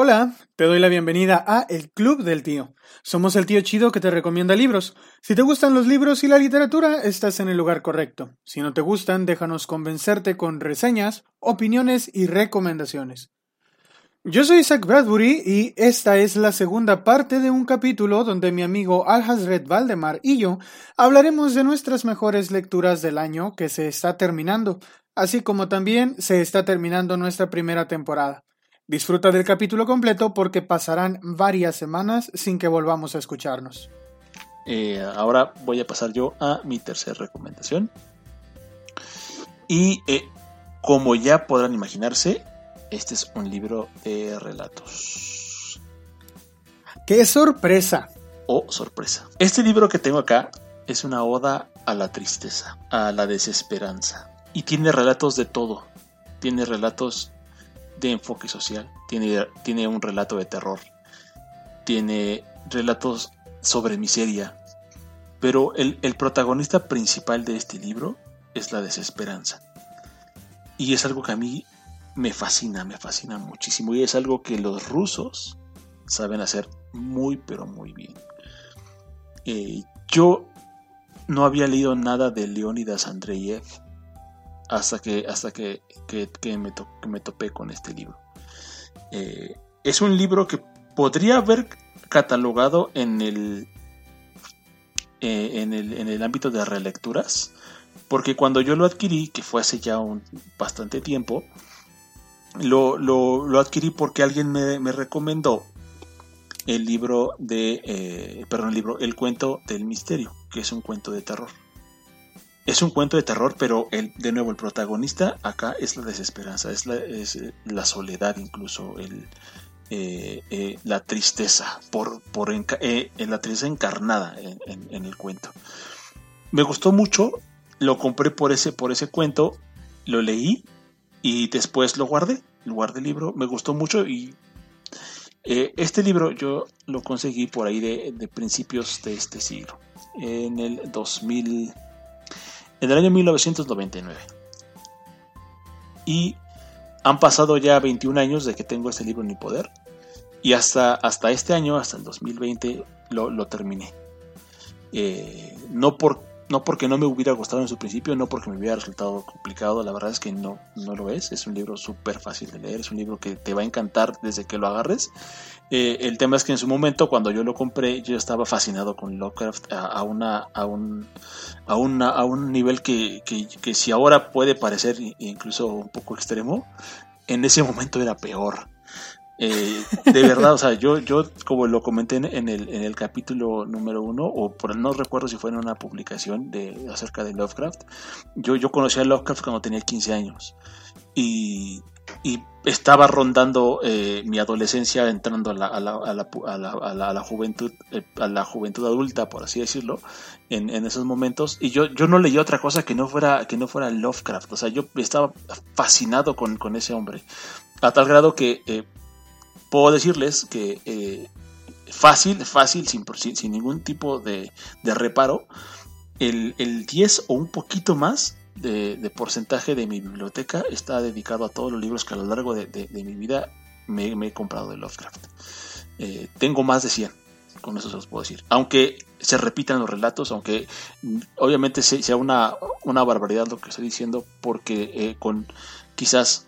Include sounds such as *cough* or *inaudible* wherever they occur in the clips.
Hola, te doy la bienvenida a El Club del Tío. Somos el tío chido que te recomienda libros. Si te gustan los libros y la literatura, estás en el lugar correcto. Si no te gustan, déjanos convencerte con reseñas, opiniones y recomendaciones. Yo soy Zach Bradbury y esta es la segunda parte de un capítulo donde mi amigo Alhazred Valdemar y yo hablaremos de nuestras mejores lecturas del año que se está terminando, así como también se está terminando nuestra primera temporada. Disfruta del capítulo completo porque pasarán varias semanas sin que volvamos a escucharnos. Eh, ahora voy a pasar yo a mi tercera recomendación. Y eh, como ya podrán imaginarse, este es un libro de relatos. ¡Qué sorpresa! Oh, sorpresa. Este libro que tengo acá es una oda a la tristeza, a la desesperanza. Y tiene relatos de todo. Tiene relatos de enfoque social, tiene, tiene un relato de terror, tiene relatos sobre miseria, pero el, el, protagonista principal de este libro es la desesperanza. Y es algo que a mí me fascina, me fascina muchísimo. Y es algo que los rusos saben hacer muy, pero muy bien. Eh, yo no había leído nada de Leonidas Andreyev hasta que, hasta que, me, me, topé con este libro. Eh, es un libro que podría haber catalogado en el, eh, en el, en el ámbito de relecturas, porque cuando yo lo adquirí, que fue hace ya un bastante tiempo, lo, lo, adquirí porque alguien me, me, recomendó el libro de, eh, perdón, el libro, el cuento del misterio, que es un cuento de terror. Es un cuento de terror, pero el, de nuevo el protagonista acá es la desesperanza, es la, es la soledad incluso, el, eh, eh, la tristeza, por, por eh, la tristeza encarnada en, el cuento. Me gustó mucho, lo compré por ese, por ese cuento, lo leí y después lo guardé, lo guardé el libro, me gustó mucho y este libro yo lo conseguí por ahí de, de principios de este siglo, en el 2000 en el año 1999. Y han pasado ya 21 años de que tengo este libro en mi poder. Y hasta, hasta este año, hasta el 2020, lo, lo terminé. Eh, no por no porque no me hubiera gustado en su principio, no porque me hubiera resultado complicado, la verdad es que no, no lo es, es un libro súper fácil de leer, es un libro que te va a encantar desde que lo agarres. Eh, el tema es que en su momento, cuando yo lo compré, yo estaba fascinado con Lovecraft a, a, un, a, a un nivel que, que, que si ahora puede parecer incluso un poco extremo, en ese momento era peor. Eh, de verdad, o sea, yo, yo como lo comenté en el, en el capítulo número uno, o por, no recuerdo si fue en una publicación de, acerca de Lovecraft, yo, yo conocí a Lovecraft cuando tenía 15 años y, y estaba rondando eh, mi adolescencia entrando a la, a la, a a la, juventud eh, a la juventud adulta por así decirlo en, en, esos momentos y yo, yo no leía otra cosa que no fuera que no fuera Lovecraft o sea yo estaba fascinado con, con ese hombre a tal grado que puedo decirles que eh, fácil, fácil, sin, sin, ningún tipo de, reparo, el, 10 o un poquito más de, porcentaje de mi biblioteca está dedicado a todos los libros que a lo largo de, mi vida me, he comprado de Lovecraft. Eh, tengo más de 100, con eso se los puedo decir. Aunque se repitan los relatos, aunque obviamente sea una, una barbaridad lo que estoy diciendo, porque eh, con quizás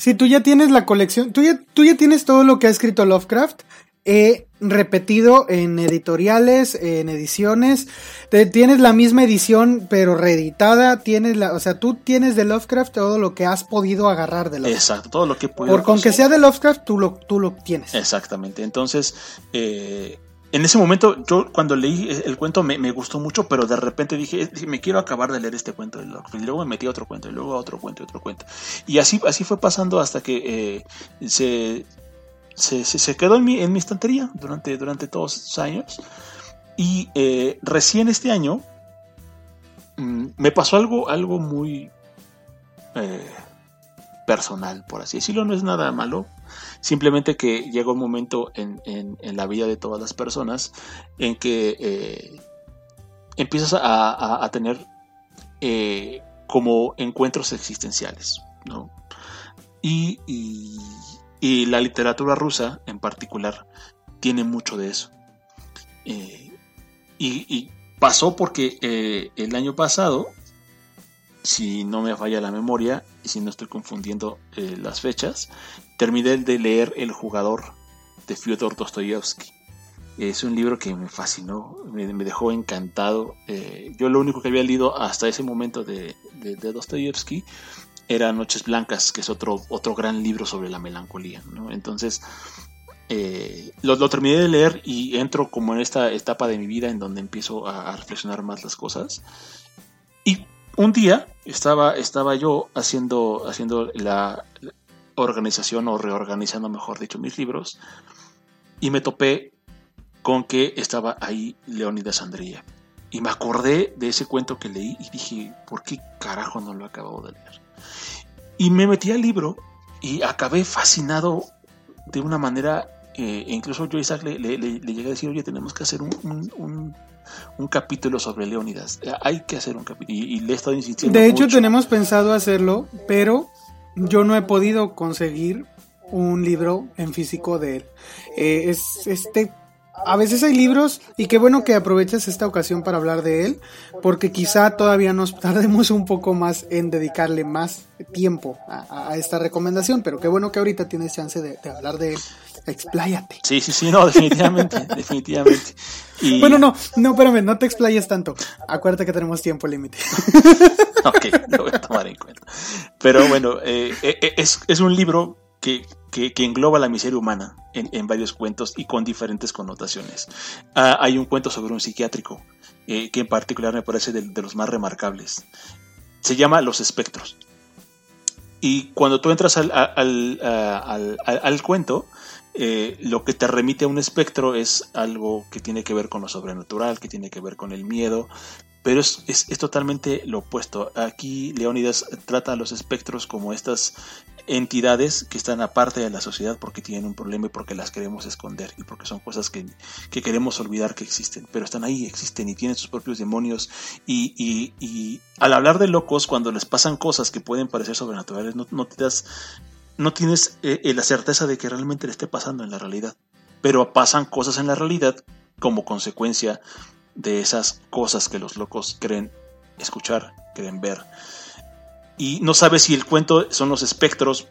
si tú ya tienes la colección, tú ya, tú ya tienes todo lo que ha escrito Lovecraft, he repetido en editoriales, en ediciones. tienes la misma edición, pero reeditada. Tienes la, o sea, tú tienes de Lovecraft todo lo que has podido agarrar de Lovecraft. Exacto, todo lo que podido. Por con que sea de Lovecraft, tú lo, tú lo tienes. Exactamente. Entonces, eh, en ese momento, yo cuando leí el cuento me, gustó mucho, pero de repente dije, me quiero acabar de leer este cuento. Y luego me metí a otro cuento, y luego a otro cuento, y otro cuento. Y así, así fue pasando hasta que eh, se, se, quedó en mi, en mi estantería durante, durante todos estos años. Y eh, recién este año mm, me pasó algo, algo muy eh, personal, por así decirlo. No es nada malo, Simplemente que llega un momento en, la vida de todas las personas en que eh, empiezas a, tener eh, como encuentros existenciales, ¿no? Y, Y la literatura rusa en particular tiene mucho de eso. Eh, y, pasó porque el año pasado, si no me falla la memoria y si no estoy confundiendo las fechas, terminé de leer El jugador de Fyodor Dostoyevsky. Es un libro que me fascinó, me, dejó encantado. yo lo único que había leído hasta ese momento de, Dostoyevsky era Noches Blancas, que es otro, otro gran libro sobre la melancolía. Entonces, eh, lo, terminé de leer y entro como en esta etapa de mi vida en donde empiezo a, reflexionar más las cosas. Y un día estaba, estaba yo haciendo, haciendo la organización o reorganizando, mejor dicho, mis libros y me topé con que estaba ahí Leonidas Andrea. Y me acordé de ese cuento que leí y dije, ¿por qué carajo no lo acabo de leer? Y me metí al libro y acabé fascinado de una manera, eh, e incluso yo Isaac le, llegué a decir, oye, tenemos que hacer un, capítulo sobre Leónidas. Hay que hacer un capítulo. Y, le he estado insistiendo. De hecho, tenemos pensado hacerlo, pero yo no he podido conseguir un libro en físico de él. Eh, es este a veces hay libros y qué bueno que aproveches esta ocasión para hablar de él, porque quizá todavía nos *laughs* tardemos un poco más en dedicarle más tiempo a, esta recomendación, pero qué bueno que ahorita tienes chance de, hablar de él. Expláyate. Sí, sí, sí, no, definitivamente, *laughs* definitivamente. Bueno, no, no, espérame, no te explayes tanto. Acuérdate que tenemos tiempo límite. *laughs* *laughs* ok, lo voy a tomar en cuenta. Pero bueno, eh, eh, es, es un libro que que, engloba la miseria humana en, varios cuentos y con diferentes connotaciones. Ah, hay un cuento sobre un psiquiátrico eh, que en particular me parece de, los más remarcables. Se llama Los espectros. Y cuando tú entras al, al, cuento, eh, lo que te remite a un espectro es algo que tiene que ver con lo sobrenatural, que tiene que ver con el miedo, pero es, es, totalmente lo opuesto. Aquí Leónidas trata a los espectros como estas entidades que están aparte de la sociedad porque tienen un problema y porque las queremos esconder y porque son cosas que, queremos olvidar que existen, pero están ahí, existen y tienen sus propios demonios. Y, al hablar de locos, cuando les pasan cosas que pueden parecer sobrenaturales, no, no te das, no tienes eh, eh, la certeza de que realmente le esté pasando en la realidad, pero pasan cosas en la realidad como consecuencia de esas cosas que los locos creen escuchar, creen ver y no sabes si el cuento son los espectros,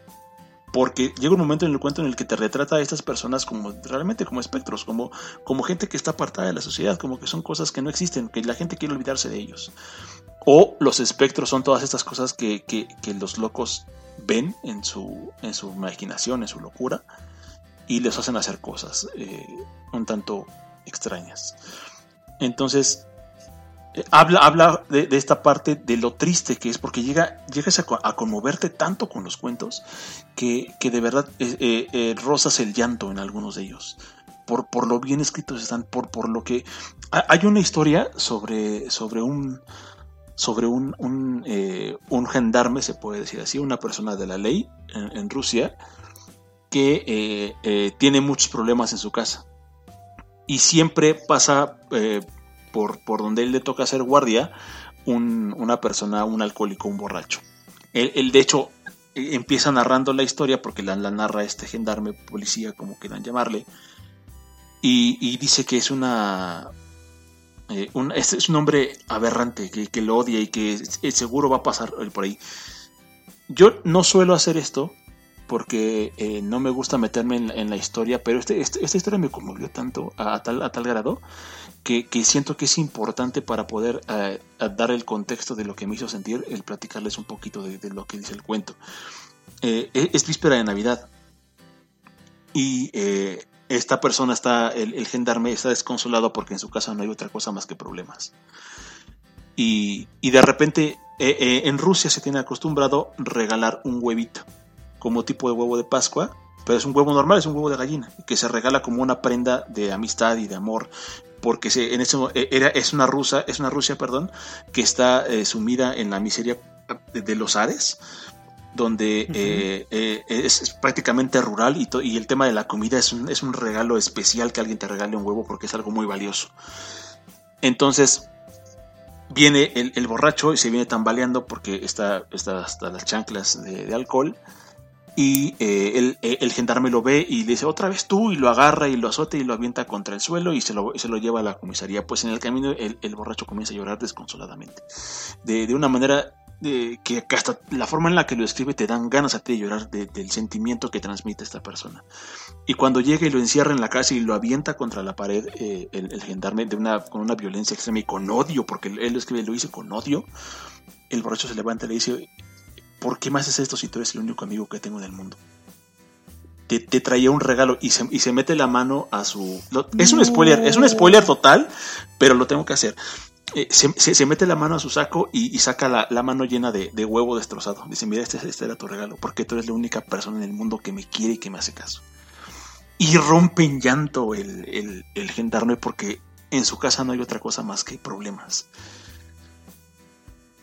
porque llega un momento en el cuento en el que te retrata a estas personas como realmente como espectros, como, como gente que está apartada de la sociedad, como que son cosas que no existen, que la gente quiere olvidarse de ellos. O los espectros son todas estas cosas que, los locos ven en su, en su imaginación, en su locura, y les hacen hacer cosas eh, un tanto extrañas. Entonces, eh, habla, habla de, esta parte de lo triste que es, porque llega, llegas a, conmoverte tanto con los cuentos que, de verdad eh, eh, rozas el llanto en algunos de ellos. Por, por lo bien escritos están, por, por lo que... Hay una historia sobre, sobre un sobre un, un, gendarme, se puede decir así, una persona de la ley en, Rusia, que tiene muchos problemas en su casa. Y siempre pasa por, por donde él le toca hacer guardia una persona, un alcohólico, un borracho. Él, de hecho e, empieza narrando la historia porque la, narra este gendarme, policía, como quieran llamarle, y, dice que es una... Eh, un, es, un hombre aberrante que, que, lo odia y que seguro va a pasar por ahí. Yo no suelo hacer esto porque eh, no me gusta meterme en, la historia, pero este, este, esta historia me conmovió tanto a, tal, grado que, siento que es importante para poder eh, dar el contexto de lo que me hizo sentir, el platicarles un poquito de, lo que dice el cuento. Eh, e, es víspera de Navidad y esta persona está, el, gendarme está desconsolado porque en su casa no hay otra cosa más que problemas. Y, y de repente en Rusia se tiene acostumbrado regalar un huevito como tipo de huevo de Pascua, pero es un huevo normal, es un huevo de gallina, que se regala como una prenda de amistad y de amor, porque se, en ese, e, era, es una rusa, es una Rusia, perdón, que está eh, sumida en la miseria de, los Ares, donde eh, eh, es, prácticamente rural y, y, el tema de la comida es un, es un regalo especial que alguien te regale un huevo porque es algo muy valioso. Entonces, viene el, borracho y se viene tambaleando porque está, está hasta las chanclas de alcohol y eh, el, gendarme lo ve y le dice otra vez tú y lo agarra y lo azota y lo avienta contra el suelo y se lo, se lo lleva a la comisaría. Pues en el camino el, borracho comienza a llorar desconsoladamente. De, de una manera que hasta la forma en la que lo escribe te dan ganas a ti de llorar del sentimiento que transmite esta persona. Y cuando llega y lo encierra en la casa y lo avienta contra la pared, eh, el, gendarme de una, con una violencia extrema y con odio, porque él lo escribe, lo dice con odio, el borracho se levanta y le dice, ¿por qué me haces esto si tú eres el único amigo que tengo en el mundo? Te, traía un regalo y se, y se, mete la mano a su... es un spoiler, es un spoiler total, pero lo tengo que hacer. Eh, se, mete la mano a su saco y, saca la, mano llena de, huevo destrozado. Dice, mira, este, este, era tu regalo, porque tú eres la única persona en el mundo que me quiere y que me hace caso. Y rompe en llanto el, el, el gendarme porque en su casa no hay otra cosa más que problemas.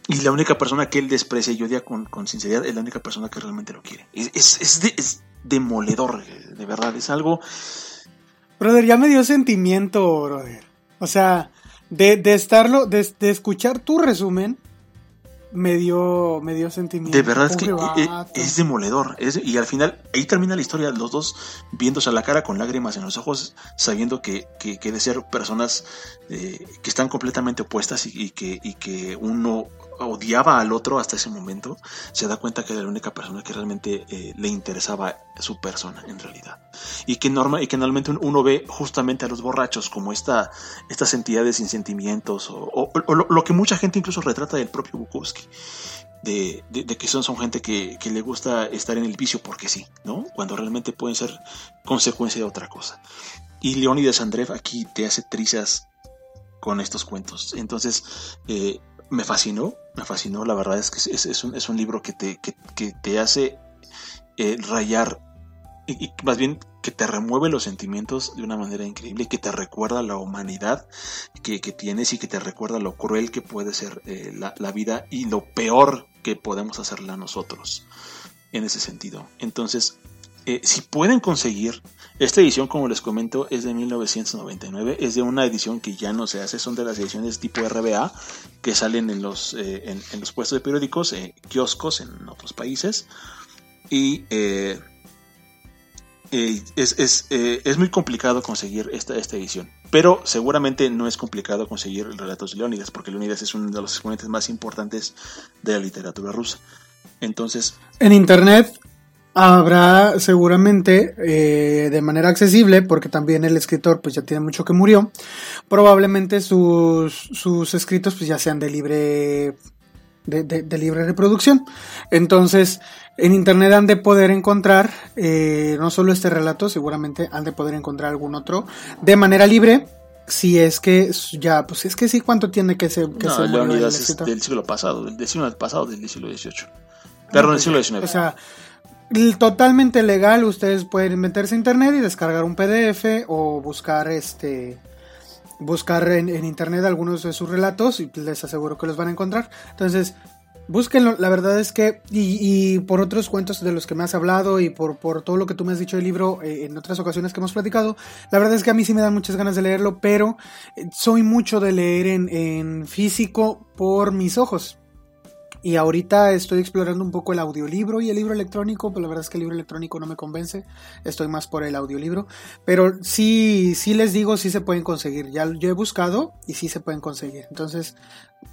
Y la única persona que él desprecia y odia con, sinceridad es la única persona que realmente lo quiere. Es, es, demoledor, de verdad. Es algo. Brother, ya me dio sentimiento, brother. O sea, de, de estarlo, de, de, escuchar tu resumen, me dio, me dio sentimiento. De verdad es que es, demoledor. y al final, ahí termina la historia, los dos viéndose a la cara con lágrimas en los ojos, sabiendo que, que, que de ser personas eh, que están completamente opuestas y, que, y que uno odiaba al otro hasta ese momento, se da cuenta que era la única persona que realmente eh, le interesaba su persona en realidad. Y que, norma, y que normalmente uno ve justamente a los borrachos como esta, estas entidades sin sentimientos o, lo, que mucha gente incluso retrata del propio Bukowski. De, que son, son gente que, que, le gusta estar en el vicio porque sí, ¿no? Cuando realmente pueden ser consecuencia de otra cosa. Y Leonidas Andrev aquí te hace trizas con estos cuentos. Entonces, eh, me fascinó, me fascinó, la verdad es que es, un, es un, libro que te, que, te hace eh, rayar y, más bien que te remueve los sentimientos de una manera increíble que te recuerda la humanidad que, tienes y que te recuerda lo cruel que puede ser eh, la, la, vida y lo peor que podemos hacerla nosotros en ese sentido. Entonces, eh, si pueden conseguir, esta edición, como les comento, es de 1999, es de una edición que ya no se hace, son de las ediciones tipo RBA que salen en los, eh, en, los puestos de periódicos, eh, kioscos en otros países. Y es, muy complicado conseguir esta, esta edición. Pero seguramente no es complicado conseguir el relatos de Leónidas, porque Leónidas es uno de los exponentes más importantes de la literatura rusa. Entonces. En internet habrá seguramente eh, de manera accesible, porque también el escritor pues ya tiene mucho que murió, probablemente sus, sus escritos pues ya sean de libre de, libre reproducción. Entonces, en internet han de poder encontrar eh, no solo este relato, seguramente han de poder encontrar algún otro de manera libre. Si es que ya, pues es que sí, ¿cuánto tiene que ser? Que no, es del siglo pasado, del siglo pasado, del siglo XVIII. Perdón, del siglo XIX. O sea, totalmente legal, ustedes pueden meterse a internet y descargar un PDF o buscar este buscar en, internet algunos de sus relatos y les aseguro que los van a encontrar. Entonces, búsquenlo, la verdad es que, y, por otros cuentos de los que me has hablado y por, por todo lo que tú me has dicho del libro eh, en otras ocasiones que hemos platicado, la verdad es que a mí sí me dan muchas ganas de leerlo, pero eh, soy mucho de leer en, en físico por mis ojos. Y ahorita estoy explorando un poco el audiolibro y el libro electrónico, pero la verdad es que el libro electrónico no me convence, estoy más por el audiolibro, pero sí, sí les digo, sí se pueden conseguir, ya yo he buscado y sí se pueden conseguir, entonces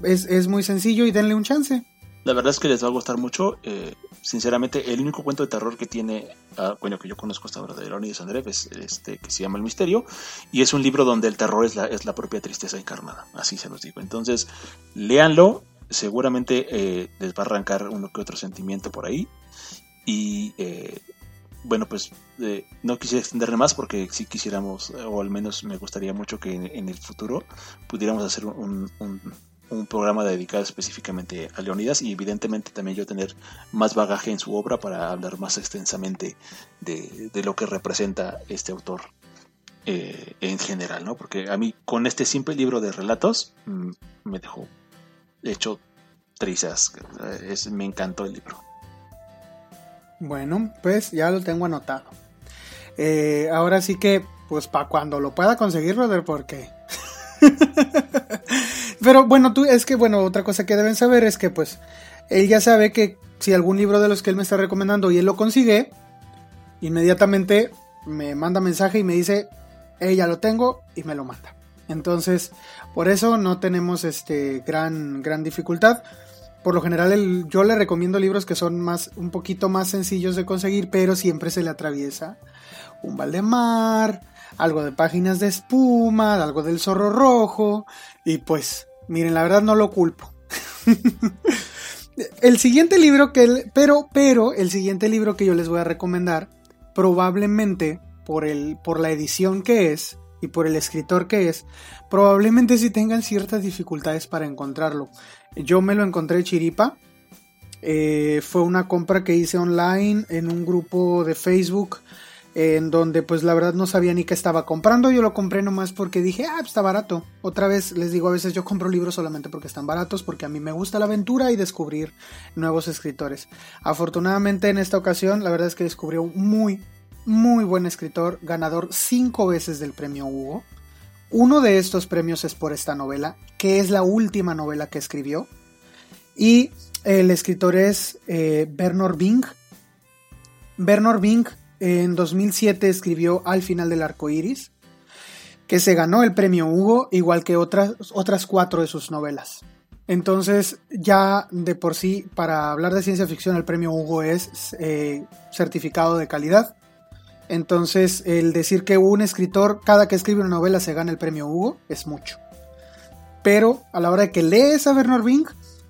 es, muy sencillo y denle un chance. La verdad es que les va a gustar mucho, eh, sinceramente el único cuento de terror que tiene, ah, bueno, que yo conozco hasta ahora de Leonidas Andrev es este que se llama El Misterio y es un libro donde el terror es la, es la propia tristeza encarnada, así se los digo, entonces léanlo, seguramente eh, les va a arrancar uno que otro sentimiento por ahí. Y eh, bueno, pues eh, no quisiera extenderle más porque si quisiéramos, o al menos me gustaría mucho que en, el futuro pudiéramos hacer un, programa dedicado específicamente a Leonidas y evidentemente también yo tener más bagaje en su obra para hablar más extensamente de, lo que representa este autor en general, ¿no? Porque a mí con este simple libro de relatos mm, me dejó hecho trizas. Es, me encantó el libro. Bueno, pues ya lo tengo anotado. Eh, ahora sí que, pues para cuando lo pueda conseguir, brother, porque... *laughs* Pero bueno, tú es que, bueno, otra cosa que deben saber es que, pues, él ya sabe que si algún libro de los que él me está recomendando y él lo consigue, inmediatamente me manda mensaje y me dice, ya lo tengo y me lo manda. Entonces, por eso no tenemos este gran, gran dificultad. Por lo general, yo le recomiendo libros que son más, un poquito más sencillos de conseguir, pero siempre se le atraviesa un Valdemar, algo de páginas de espuma, algo del zorro rojo, y pues, miren, la verdad no lo culpo. *laughs* el siguiente libro que, pero, pero, el siguiente libro que yo les voy a recomendar, probablemente por el, por la edición que es, y por el escritor que es, probablemente sí tengan ciertas dificultades para encontrarlo. Yo me lo encontré chiripa. Eh, fue una compra que hice online en un grupo de Facebook en donde pues la verdad no sabía ni qué estaba comprando. Yo lo compré nomás porque dije, ah, está barato. Otra vez les digo, a veces yo compro libros solamente porque están baratos, porque a mí me gusta la aventura y descubrir nuevos escritores. Afortunadamente en esta ocasión la verdad es que descubrió muy, muy buen escritor, ganador cinco veces del premio Hugo. Uno de estos premios es por esta novela, que es la última novela que escribió. Y el escritor es eh, Bernard Bing. Bernard Bing en 2007 escribió Al final del arco iris, que se ganó el premio Hugo, igual que otras, otras cuatro de sus novelas. Entonces, ya de por sí, para hablar de ciencia ficción, el premio Hugo es eh, certificado de calidad. Entonces, el decir que un escritor, cada que escribe una novela, se gana el premio Hugo, es mucho. Pero a la hora de que lees a Bernard Bing,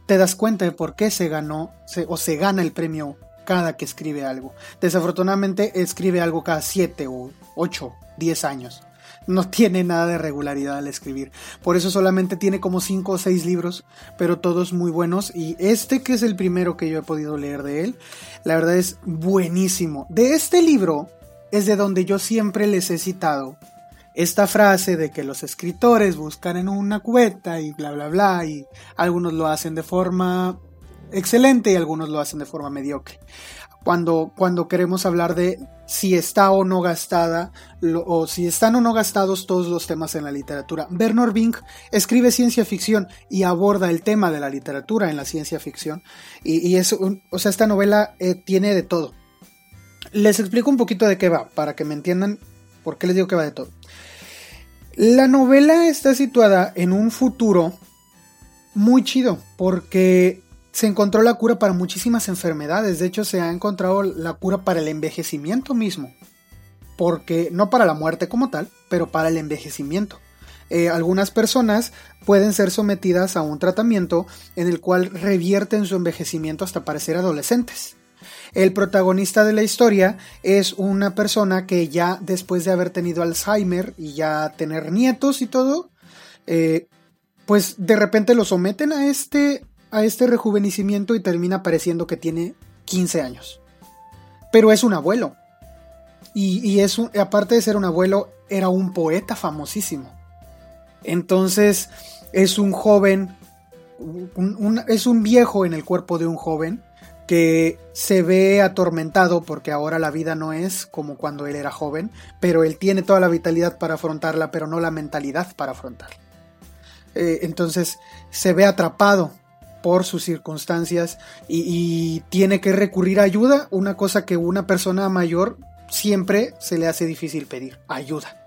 te das cuenta de por qué se ganó o se gana el premio cada que escribe algo. Desafortunadamente, escribe algo cada 7 o 8, 10 años. No *laughs* tiene nada de regularidad al escribir. Por eso solamente tiene como 5 o 6 libros, pero todos muy buenos. Y este, que es el primero que yo he podido leer de él, la verdad es buenísimo. De este libro, es de donde yo siempre les he citado esta frase de que los escritores buscan en una cubeta y bla bla bla y algunos lo hacen de forma excelente y algunos lo hacen de forma mediocre. Cuando, cuando queremos hablar de si está o no gastada o si están o no gastados todos los temas en la literatura. Bernard Bing escribe ciencia ficción y aborda el tema de la literatura en la ciencia ficción y, es o sea, esta novela eh, tiene de todo les explico un poquito de qué va, para que me entiendan por qué les digo que va de todo. La novela está situada en un futuro muy chido, porque se encontró la cura para muchísimas enfermedades. De hecho, se ha encontrado la cura para el envejecimiento mismo. Porque, no para la muerte como tal, pero para el envejecimiento. Eh, algunas personas pueden ser sometidas a un tratamiento en el cual revierten su envejecimiento hasta parecer adolescentes. El protagonista de la historia es una persona que ya después de haber tenido Alzheimer y ya tener nietos y todo, eh, pues de repente lo someten a este, a este rejuvenecimiento y termina pareciendo que tiene 15 años. Pero es un abuelo. Y, es aparte de ser un abuelo, era un poeta famosísimo. Entonces es un joven, es un viejo en el cuerpo de un joven que se ve atormentado porque ahora la vida no es como cuando él era joven, pero él tiene toda la vitalidad para afrontarla, pero no la mentalidad para afrontarla. Eh, entonces se ve atrapado por sus circunstancias y, y, tiene que recurrir a ayuda, una cosa que una persona mayor siempre se le hace difícil pedir, ayuda.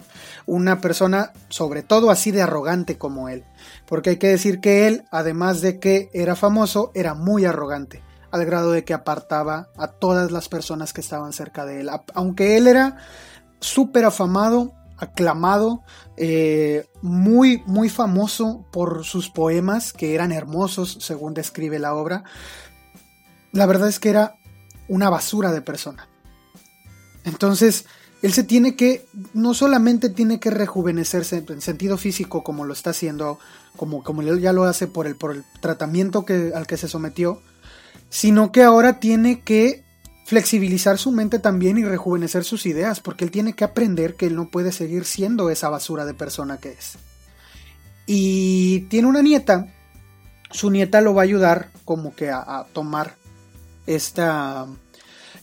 Una persona sobre todo así de arrogante como él, porque hay que decir que él, además de que era famoso, era muy arrogante al grado de que apartaba a todas las personas que estaban cerca de él. Aunque él era súper afamado, aclamado, eh, muy, muy famoso por sus poemas, que eran hermosos según describe la obra, la verdad es que era una basura de persona. Entonces, él se tiene que, no solamente tiene que rejuvenecerse en sentido físico como lo está haciendo, como, como ya lo hace por el, por el tratamiento que, al que se sometió, sino que ahora tiene que flexibilizar su mente también y rejuvenecer sus ideas, porque él tiene que aprender que él no puede seguir siendo esa basura de persona que es. Y tiene una nieta, su nieta lo va a ayudar como que a, tomar esta,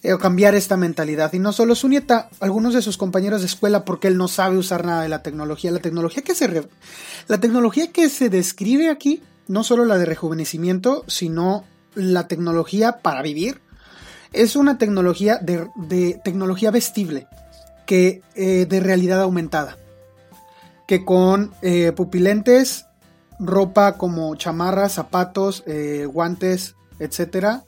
eh, o cambiar esta mentalidad. Y no solo su nieta, algunos de sus compañeros de escuela, porque él no sabe usar nada de la tecnología. La tecnología que se, la tecnología que se describe aquí, no solo la de rejuvenecimiento, sino la tecnología para vivir es una tecnología de, tecnología vestible, que eh, de realidad aumentada, que con eh, pupilentes, ropa como chamarras, zapatos, eh, guantes, etcétera,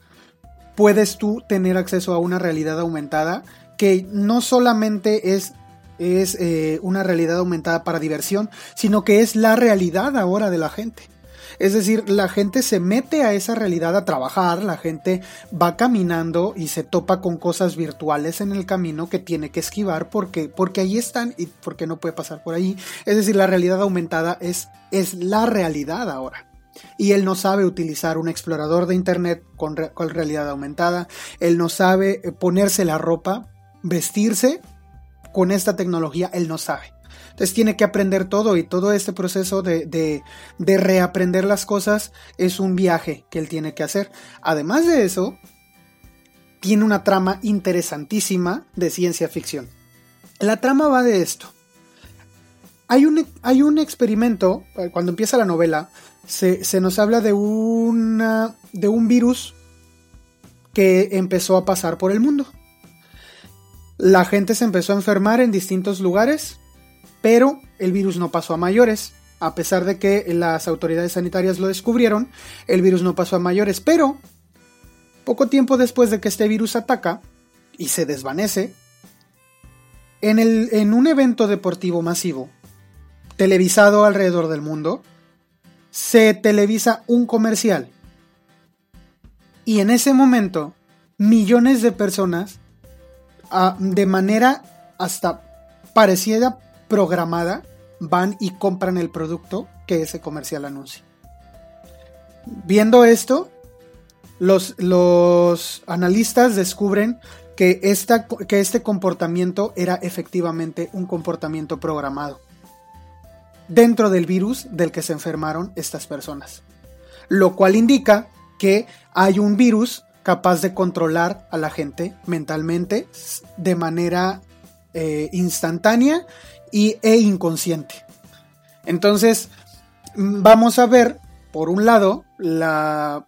puedes tú tener acceso a una realidad aumentada que no solamente es es una realidad aumentada para diversión, sino que es la realidad ahora de la gente. Es decir, la gente se mete a esa realidad a trabajar, la gente va caminando y se topa con cosas virtuales en el camino que tiene que esquivar porque, porque ahí están y porque no puede pasar por ahí. Es decir, la realidad aumentada es, es la realidad ahora. Y él no sabe utilizar un explorador de Internet con, con realidad aumentada. Él no sabe eh, ponerse la ropa, vestirse con esta tecnología. Él no sabe. Entonces tiene que aprender todo y todo este proceso de, reaprender las cosas es un viaje que él tiene que hacer. Además de eso, tiene una trama interesantísima de ciencia ficción. La trama va de esto. Hay un, hay un experimento, eh, cuando empieza la novela, se, se nos habla de, una, de un virus que empezó a pasar por el mundo. La gente se empezó a enfermar en distintos lugares pero el virus no pasó a mayores. A pesar de que las autoridades sanitarias lo descubrieron, el virus no pasó a mayores. Pero, poco tiempo después de que este virus ataca y se desvanece, en, en un evento deportivo masivo, televisado alrededor del mundo, se televisa un comercial. Y en ese momento, millones de personas, ah, de manera hasta parecida programada van y compran el producto que ese comercial anuncia. Viendo esto, los, los analistas descubren que, esta, que este comportamiento era efectivamente un comportamiento programado dentro del virus del que se enfermaron estas personas. Lo cual indica que hay un virus capaz de controlar a la gente mentalmente de manera eh, instantánea y, e inconsciente. Entonces, vamos a ver, por un lado, la,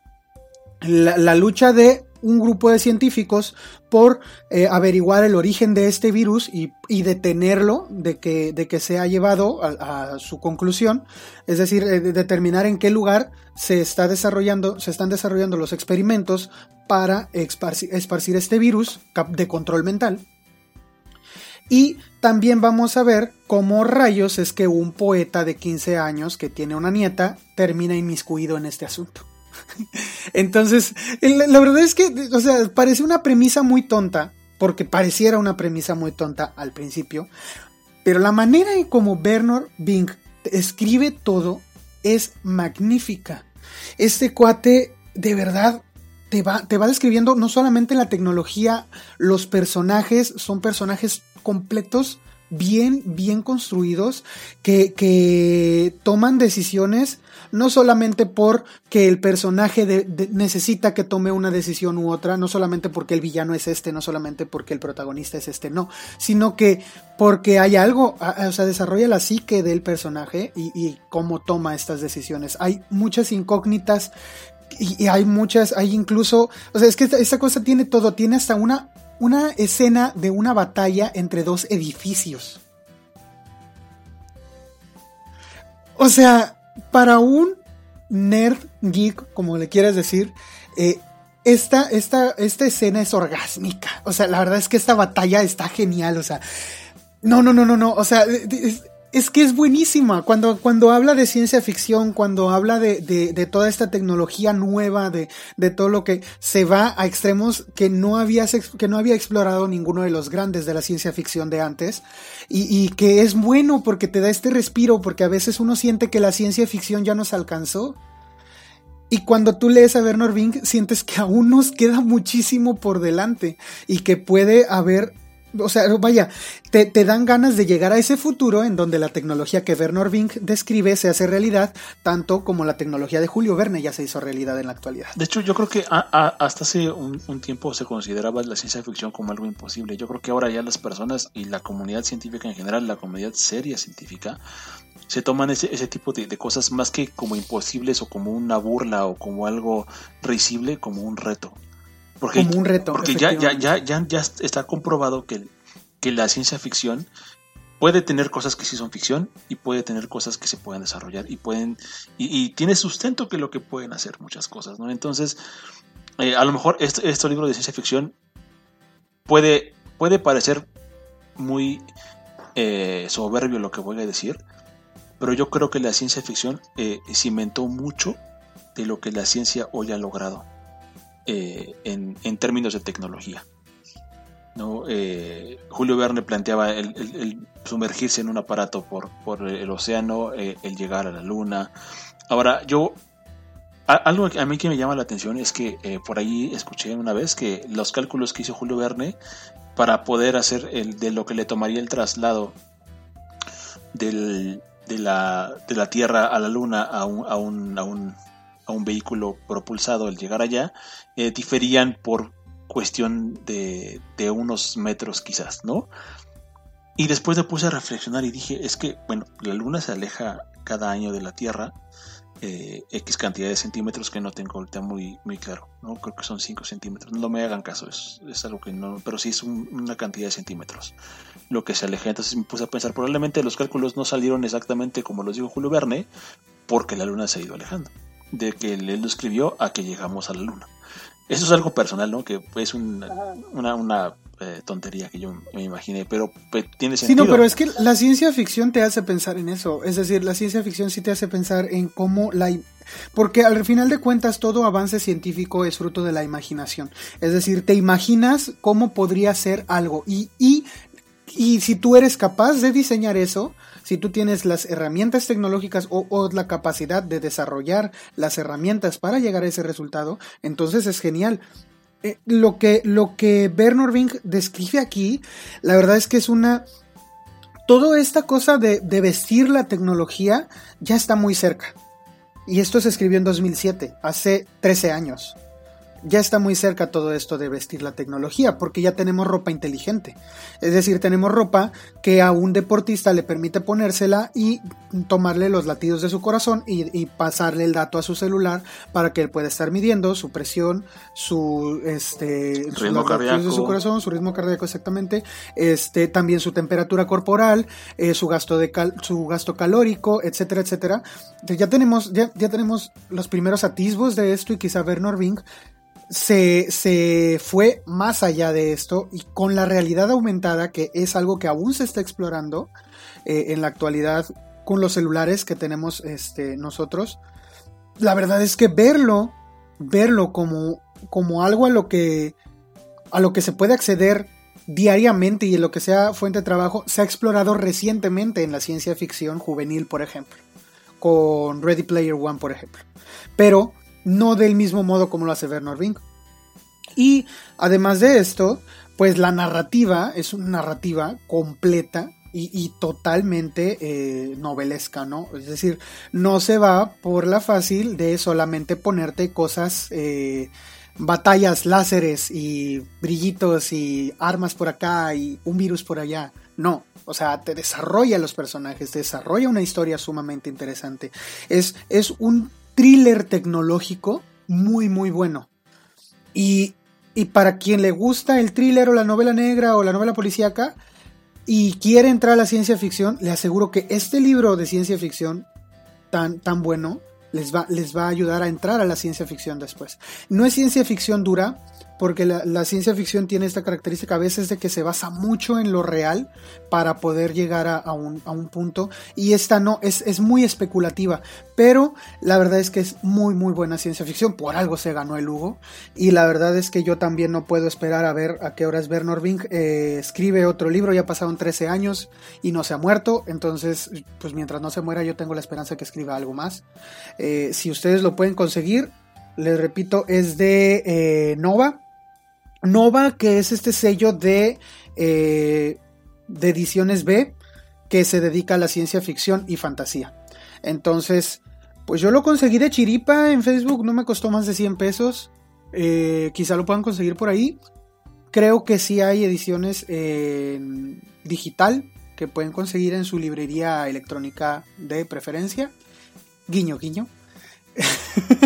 la, lucha de un grupo de científicos por eh, averiguar el origen de este virus y, detenerlo de que, de que se ha llevado a, su conclusión, es decir, eh, determinar en qué lugar se, está desarrollando, se están desarrollando los experimentos para esparcir este virus de control mental. Y también vamos a ver cómo rayos es que un poeta de 15 años que tiene una nieta termina inmiscuido en este asunto. *laughs* Entonces, la verdad es que, o sea, parece una premisa muy tonta, porque pareciera una premisa muy tonta al principio, pero la manera en como Bernard Bing escribe todo es magnífica. Este cuate, de verdad, te va, te va describiendo no solamente la tecnología, los personajes, son personajes completos, bien, bien construidos, que, que toman decisiones no solamente porque el personaje necesita que tome una decisión u otra, no solamente porque el villano es este, no solamente porque el protagonista es este, no, sino que porque hay algo, o sea, desarrolla la psique del personaje y, y cómo toma estas decisiones. Hay muchas incógnitas y, hay muchas, hay incluso, o sea, es que esta, cosa tiene todo, tiene hasta una, una escena de una batalla entre dos edificios. O sea, para un nerd geek, como le quieras decir, eh, esta, esta, esta escena es orgásmica. O sea, la verdad es que esta batalla está genial. O sea, no, no, no, no, no. O sea, es que es buenísima. Cuando, cuando habla de ciencia ficción, cuando habla de, de, toda esta tecnología nueva, de, de, todo lo que se va a extremos que no, había, que no había explorado ninguno de los grandes de la ciencia ficción de antes. Y, y, que es bueno porque te da este respiro, porque a veces uno siente que la ciencia ficción ya nos alcanzó. Y cuando tú lees a Bernard Bing, sientes que aún nos queda muchísimo por delante y que puede haber o sea, vaya, te, dan ganas de llegar a ese futuro en donde la tecnología que Werner Vink describe se hace realidad, tanto como la tecnología de Julio Verne ya se hizo realidad en la actualidad. De hecho, yo creo que hasta hace un, tiempo se consideraba la ciencia ficción como algo imposible. Yo creo que ahora ya las personas y la comunidad científica en general, la comunidad seria científica, se toman ese, ese tipo de, cosas más que como imposibles o como una burla o como algo risible, como un reto. Porque, como un reto. Porque ya, ya, ya, ya, ya está comprobado que, que la ciencia ficción puede tener cosas que sí son ficción y puede tener cosas que se pueden desarrollar y pueden y, tiene sustento que lo que pueden hacer muchas cosas, ¿no? Entonces, eh, a lo mejor este, este, libro de ciencia ficción puede, puede parecer muy eh, soberbio lo que voy a decir, pero yo creo que la ciencia ficción eh, cimentó mucho de lo que la ciencia hoy ha logrado en, en términos de tecnología. ¿no? Eh, Julio Verne planteaba el, sumergirse en un aparato por, por el océano, eh, el llegar a la luna. Ahora, yo, algo a mí que me llama la atención es que eh, por ahí escuché una vez que los cálculos que hizo Julio Verne para poder hacer el, de lo que le tomaría el traslado de, la, de la Tierra a la Luna a un, a un, a un, a un vehículo propulsado, el llegar allá, diferían por cuestión de, de unos metros quizás, ¿no? Y después me puse a reflexionar y dije, es que, bueno, la luna se aleja cada año de la Tierra eh, X cantidad de centímetros que no tengo ahorita muy, muy claro, ¿no? Creo que son 5 centímetros, no me hagan caso, es, es algo que no, pero sí es una cantidad de centímetros lo que se aleja. Entonces me puse a pensar, probablemente los cálculos no salieron exactamente como los dijo Julio Verne, porque la luna se ha ido alejando, de que él lo escribió a que llegamos a la luna. Eso es algo personal, ¿no? Que es una, una, eh, tontería que yo me imaginé, pero pues, tiene sentido. Sí, no, pero es que la ciencia ficción te hace pensar en eso. Es decir, la ciencia ficción sí te hace pensar en cómo la... Porque al final de cuentas todo avance científico es fruto de la imaginación. Es decir, te imaginas cómo podría ser algo y, y, y si tú eres capaz de diseñar eso, si tú tienes las herramientas tecnológicas o, la capacidad de desarrollar las herramientas para llegar a ese resultado, entonces es genial. Eh, lo, que, lo que Bernard Vink describe aquí, la verdad es que es una... Toda esta cosa de, de vestir la tecnología ya está muy cerca. Y esto se escribió en 2007, hace 13 años ya está muy cerca todo esto de vestir la tecnología, porque ya tenemos ropa inteligente. Es decir, tenemos ropa que a un deportista le permite ponérsela y tomarle los latidos de su corazón y, pasarle el dato a su celular para que él pueda estar midiendo su presión, su este ritmo cardíaco de su corazón, su ritmo cardíaco exactamente, este también su temperatura corporal, eh, su gasto de su gasto calórico, etcétera, etcétera. Entonces ya tenemos ya, ya tenemos los primeros atisbos de esto y quizá Bernard Bing se, fue más allá de esto y con la realidad aumentada, que es algo que aún se está explorando eh, en la actualidad con los celulares que tenemos este, nosotros, la verdad es que verlo, verlo como, como algo a lo que a lo que se puede acceder diariamente y en lo que sea fuente de trabajo, se ha explorado recientemente en la ciencia ficción juvenil, por ejemplo, con Ready Player One, por ejemplo. Pero no del mismo modo como lo hace Bernard Bing. Y además de esto, pues la narrativa es una narrativa completa y, totalmente eh, novelesca, ¿no? Es decir, no se va por la fácil de solamente ponerte cosas, eh, batallas, láseres y brillitos y armas por acá y un virus por allá. No, o sea, te desarrolla los personajes, te desarrolla una historia sumamente interesante. Es, es un thriller tecnológico muy, muy bueno. Y, y para quien le gusta el thriller o la novela negra o la novela policíaca y quiere entrar a la ciencia ficción, le aseguro que este libro de ciencia ficción tan, tan bueno les va, les va a ayudar a entrar a la ciencia ficción después. No es ciencia ficción dura, porque la, ciencia ficción tiene esta característica a veces de que se basa mucho en lo real para poder llegar a, un, punto y esta no, es, es, muy especulativa, pero la verdad es que es muy muy buena ciencia ficción, por algo se ganó el Hugo y la verdad es que yo también no puedo esperar a ver a qué horas Bernard Bink eh, escribe otro libro, ya pasaron 13 años y no se ha muerto, entonces pues mientras no se muera yo tengo la esperanza de que escriba algo más. Eh, si ustedes lo pueden conseguir, les repito, es de eh, Nova Nova, que es este sello de, eh, de ediciones B, que se dedica a la ciencia ficción y fantasía. Entonces, pues yo lo conseguí de chiripa en Facebook, no me costó más de 100 pesos. Eh, quizá lo puedan conseguir por ahí. Creo que sí hay ediciones en digital, que pueden conseguir en su librería electrónica de preferencia. Guiño, guiño. *laughs*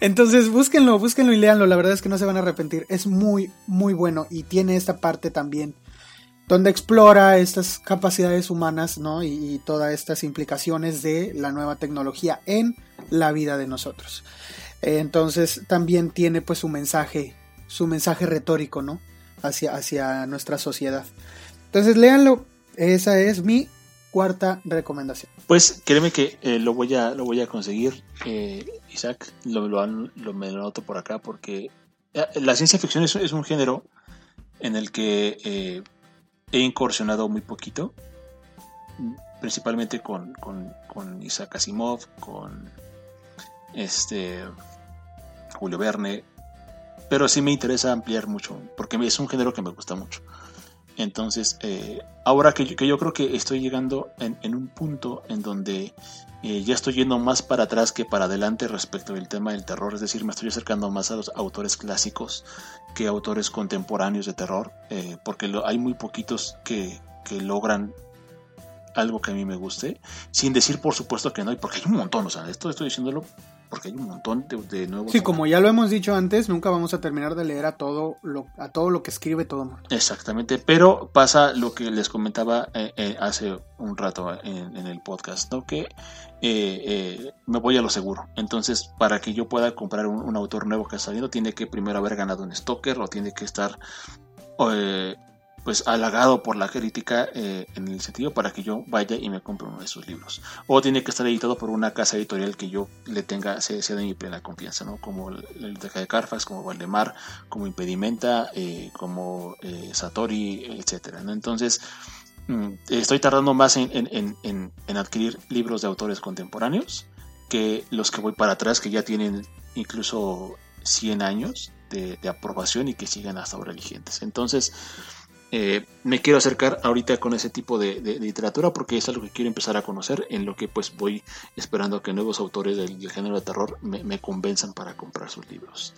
Entonces búsquenlo, búsquenlo y léanlo, la verdad es que no se van a arrepentir, es muy, muy bueno y tiene esta parte también donde explora estas capacidades humanas ¿no? y, todas estas implicaciones de la nueva tecnología en la vida de nosotros. Entonces también tiene pues su mensaje, su mensaje retórico, ¿no? Hacia, hacia nuestra sociedad. Entonces léanlo, esa es mi cuarta recomendación. Pues créeme que eh, lo, voy a, lo voy a conseguir, eh, Isaac, lo, lo, lo, me lo noto por acá porque eh, la ciencia ficción es, es un género en el que he incursionado muy poquito, principalmente con, con, con Isaac Asimov, con este Julio Verne, pero sí me interesa ampliar mucho, porque es un género que me gusta mucho. Entonces, eh, ahora que yo, creo que estoy llegando en, un punto en donde eh, ya estoy yendo más para atrás que para adelante respecto del tema del terror, es decir, me estoy acercando más a los autores clásicos que autores contemporáneos de terror, eh, porque hay muy poquitos que, que logran algo que a mí me guste, sin decir por supuesto que no, porque hay un montón, o sea, esto estoy diciéndolo porque hay un montón de, nuevos. Sí, como ya lo hemos dicho antes, nunca vamos a terminar de leer a todo lo, a todo lo que escribe todo el mundo. Exactamente, pero pasa lo que les comentaba eh, eh, hace un rato en, el podcast, ¿no? Que eh, me voy a lo seguro. Entonces, para que yo pueda comprar un, autor nuevo que ha salido, tiene que primero haber ganado un Stoker o tiene que estar pues halagado por la crítica eh, en el sentido para que yo vaya y me compre uno de sus libros. O tiene que estar editado por una casa editorial que yo le tenga, sea, de mi plena confianza, ¿no? Como el Deja de Carfax, como Valdemar, como Impedimenta, eh, como eh, Satori, etcétera, ¿no? Entonces, mm, estoy tardando más en, adquirir libros de autores contemporáneos que los que voy para atrás, que ya tienen incluso 100 años de, aprobación y que siguen hasta ahora vigentes. Entonces, eh, me quiero acercar ahorita con ese tipo de, literatura porque es algo que quiero empezar a conocer, en lo que pues voy esperando que nuevos autores del, género de terror me, convenzan para comprar sus libros.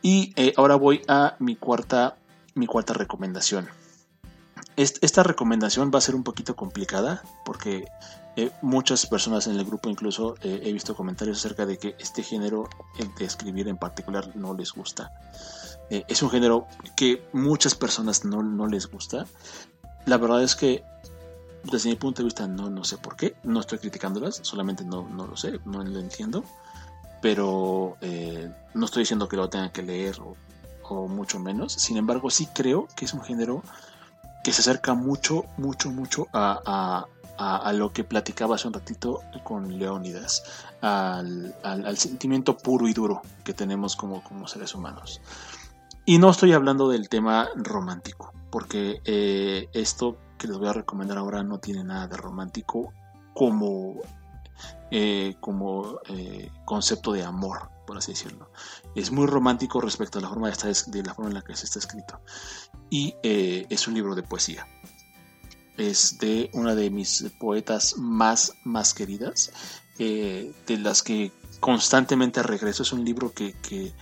Y eh, ahora voy a mi cuarta, mi cuarta recomendación. esta recomendación va a ser un poquito complicada porque eh, muchas personas en el grupo incluso he visto comentarios acerca de que este género, el de escribir en particular, no les gusta. Eh, es un género que muchas personas no, les gusta. La verdad es que desde mi punto de vista no, no sé por qué. No estoy criticándolas, solamente no, no lo sé, no lo entiendo. Pero eh, no estoy diciendo que lo tengan que leer o, mucho menos. Sin embargo, sí creo que es un género que se acerca mucho, mucho, mucho a, a, lo que platicaba hace un ratito con Leónidas, al, al, sentimiento puro y duro que tenemos como, como seres humanos. Y no estoy hablando del tema romántico, porque eh, esto que les voy a recomendar ahora no tiene nada de romántico como, eh, como eh, concepto de amor, por así decirlo. Es muy romántico respecto a la forma, de, de la forma en la que se está escrito. Y es un libro de poesía. Es de una de mis poetas más, más queridas, de las que constantemente regreso. Es un libro que, que,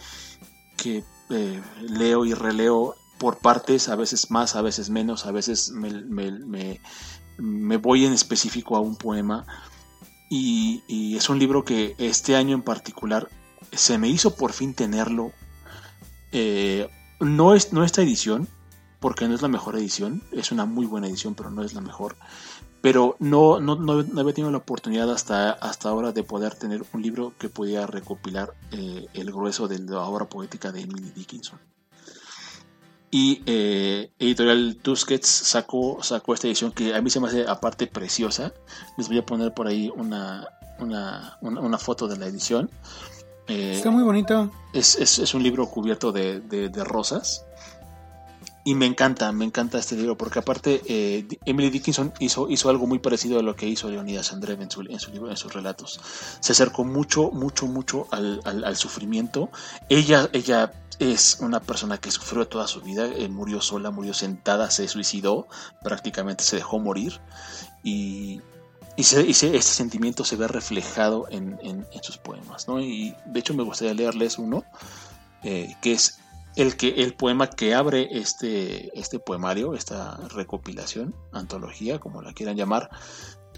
que eh, leo y releo por partes, a veces más, a veces menos, a veces me, voy en específico a un poema. Y, es un libro que este año en particular se me hizo por fin tenerlo. Eh, no, es, no esta edición, porque no es la mejor edición, es una muy buena edición, pero no es la mejor pero no, no, no, había tenido la oportunidad hasta, hasta ahora de poder tener un libro que pudiera recopilar eh, el grueso de la obra poética de Emily Dickinson. Y eh, Editorial Tusquets sacó, sacó esta edición que a mí se me hace aparte preciosa. Les voy a poner por ahí una, una, una, foto de la edición. Eh, Está muy bonito. Es, es, es, un libro cubierto de, de, de rosas y me encanta, me encanta este libro, porque aparte eh, Emily Dickinson hizo, hizo algo muy parecido a lo que hizo Leonidas Andreev en su, en su libro, en sus relatos. Se acercó mucho, mucho, mucho al, al, sufrimiento. Ella, ella es una persona que sufrió toda su vida, eh, murió sola, murió sentada, se suicidó, prácticamente se dejó morir. Y, y, este sentimiento se ve reflejado en, en, sus poemas. ¿no? Y de hecho me gustaría leerles uno, eh, que es el, que, el poema que abre este, este poemario, esta recopilación, antología, como la quieran llamar,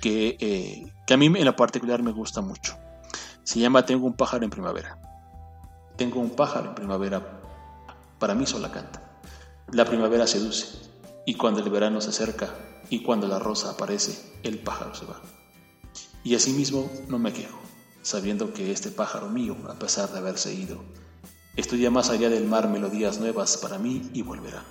que, eh, que a mí en lo particular me gusta mucho. Se llama Tengo un pájaro en primavera. Tengo un pájaro en primavera, para mí sola canta. La primavera seduce, y cuando el verano se acerca, y cuando la rosa aparece, el pájaro se va. Y asimismo no me quejo, sabiendo que este pájaro mío, a pesar de haberse ido, estudia más allá del mar melodías nuevas para mí y volverá.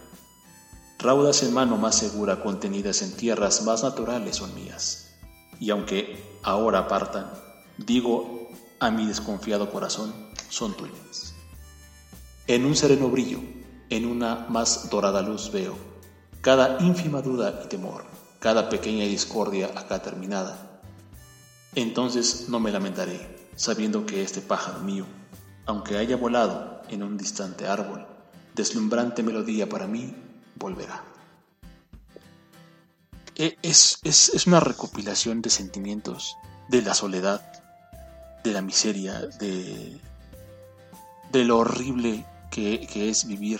Raudas en mano más segura contenidas en tierras más naturales son mías. Y aunque ahora partan, digo a mi desconfiado corazón, son tuyas. En un sereno brillo, en una más dorada luz veo cada ínfima duda y temor, cada pequeña discordia acá terminada. Entonces no me lamentaré, sabiendo que este pájaro mío, aunque haya volado en un distante árbol, deslumbrante melodía para mí, volverá. E, es, es, una recopilación de sentimientos, de la soledad, de la miseria, de, lo horrible que, es vivir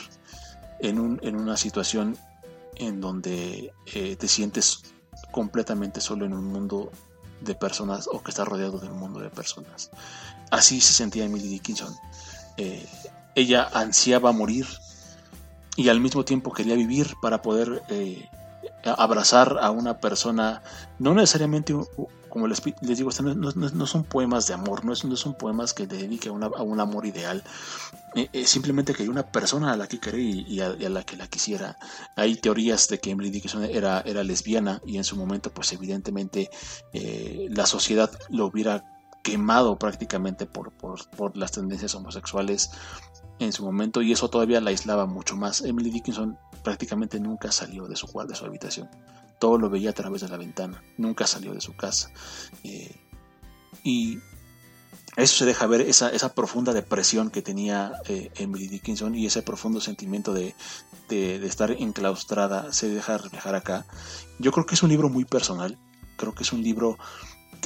en, un, en, una situación en donde eh, te sientes completamente solo en un mundo de personas o que estás rodeado de un mundo de personas. Así se sentía Emily Dickinson. Eh, ella ansiaba morir y al mismo tiempo quería vivir para poder eh, abrazar a una persona, no necesariamente, como les, digo, no, son poemas de amor, no, son poemas que le dedique a, un amor ideal, eh, simplemente que hay una persona a la que quería y, a, la que la quisiera. Hay teorías de que Emily Dickinson era, era lesbiana y en su momento, pues evidentemente la sociedad lo hubiera quemado prácticamente por, por, las tendencias homosexuales en su momento y eso todavía la aislaba mucho más. Emily Dickinson prácticamente nunca salió de su cuarto, de su habitación. Todo lo veía a través de la ventana, nunca salió de su casa. Eh, y eso se deja ver esa, esa profunda depresión que tenía eh, Emily Dickinson y ese profundo sentimiento de, de, estar enclaustrada se deja reflejar acá. Yo creo que es un libro muy personal, creo que es un libro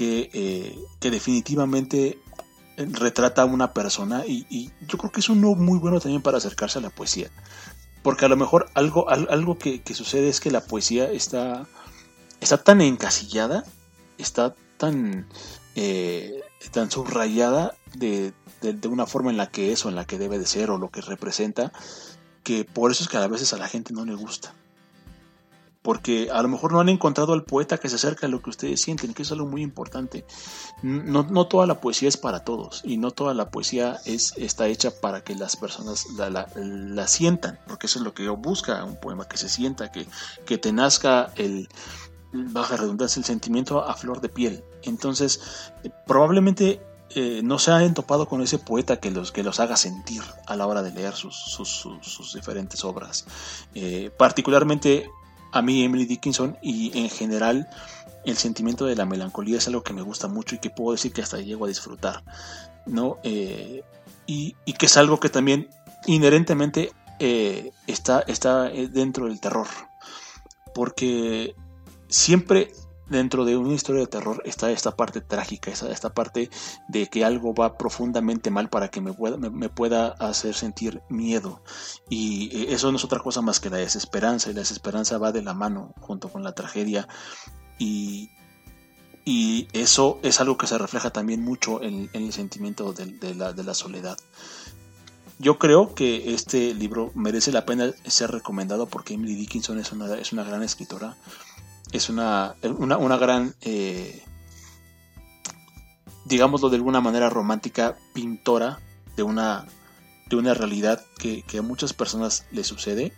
eh, que, definitivamente retrata a una persona y, yo creo que es uno muy bueno también para acercarse a la poesía. Porque a lo mejor algo, algo que, sucede es que la poesía está, está tan encasillada, está tan, eh, tan subrayada de, de, una forma en la que es o en la que debe de ser o lo que representa, que por eso es que a veces a la gente no le gusta porque a lo mejor no han encontrado al poeta que se acerca a lo que ustedes sienten, que es algo muy importante. No, no toda la poesía es para todos y no toda la poesía es, está hecha para que las personas la, sientan, porque eso es lo que yo busca un poema, que se sienta, que, que te nazca el, baja redundancia, el sentimiento a flor de piel. Entonces, probablemente eh, no se han topado con ese poeta que los, que los haga sentir a la hora de leer sus, sus, diferentes obras. Eh, particularmente a mí Emily Dickinson y en general el sentimiento de la melancolía es algo que me gusta mucho y que puedo decir que hasta llego a disfrutar, ¿no? Eh, y, que es algo que también inherentemente eh, está, está dentro del terror, porque siempre dentro de una historia de terror está esta parte trágica, esta, esta parte de que algo va profundamente mal para que me pueda, me, pueda hacer sentir miedo. Y eh, eso no es otra cosa más que la desesperanza, y la desesperanza va de la mano junto con la tragedia. Y, y eso es algo que se refleja también mucho en, el sentimiento de, la, de la soledad. Yo creo que este libro merece la pena ser recomendado porque Emily Dickinson es una, es una gran escritora es una, una, gran, eh, digámoslo de alguna manera romántica, pintora de una, de una realidad que, a muchas personas le sucede.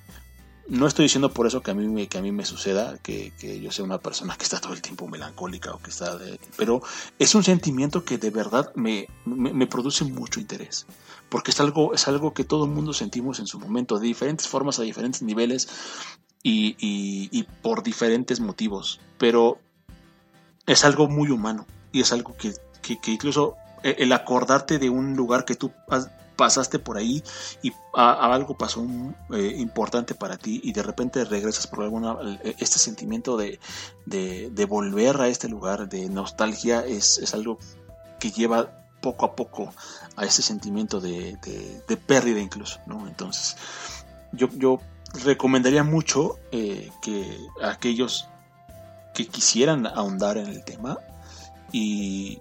No estoy diciendo por eso que a mí, me, que a mí me suceda, que, yo sea una persona que está todo el tiempo melancólica o que está... pero es un sentimiento que de verdad me, me, produce mucho interés porque es algo, es algo que todo el mundo sentimos en su momento, de diferentes formas, a diferentes niveles, y, por diferentes motivos, pero es algo muy humano y es algo que, incluso e, el acordarte de un lugar que tú pasaste por ahí y algo pasó eh, importante para ti y de repente regresas por alguna e, este sentimiento de, de, volver a este lugar de nostalgia es, es algo que lleva poco a poco a ese sentimiento de, pérdida incluso, ¿no? Entonces, yo, yo recomendaría mucho eh, que aquellos que quisieran ahondar en el tema y,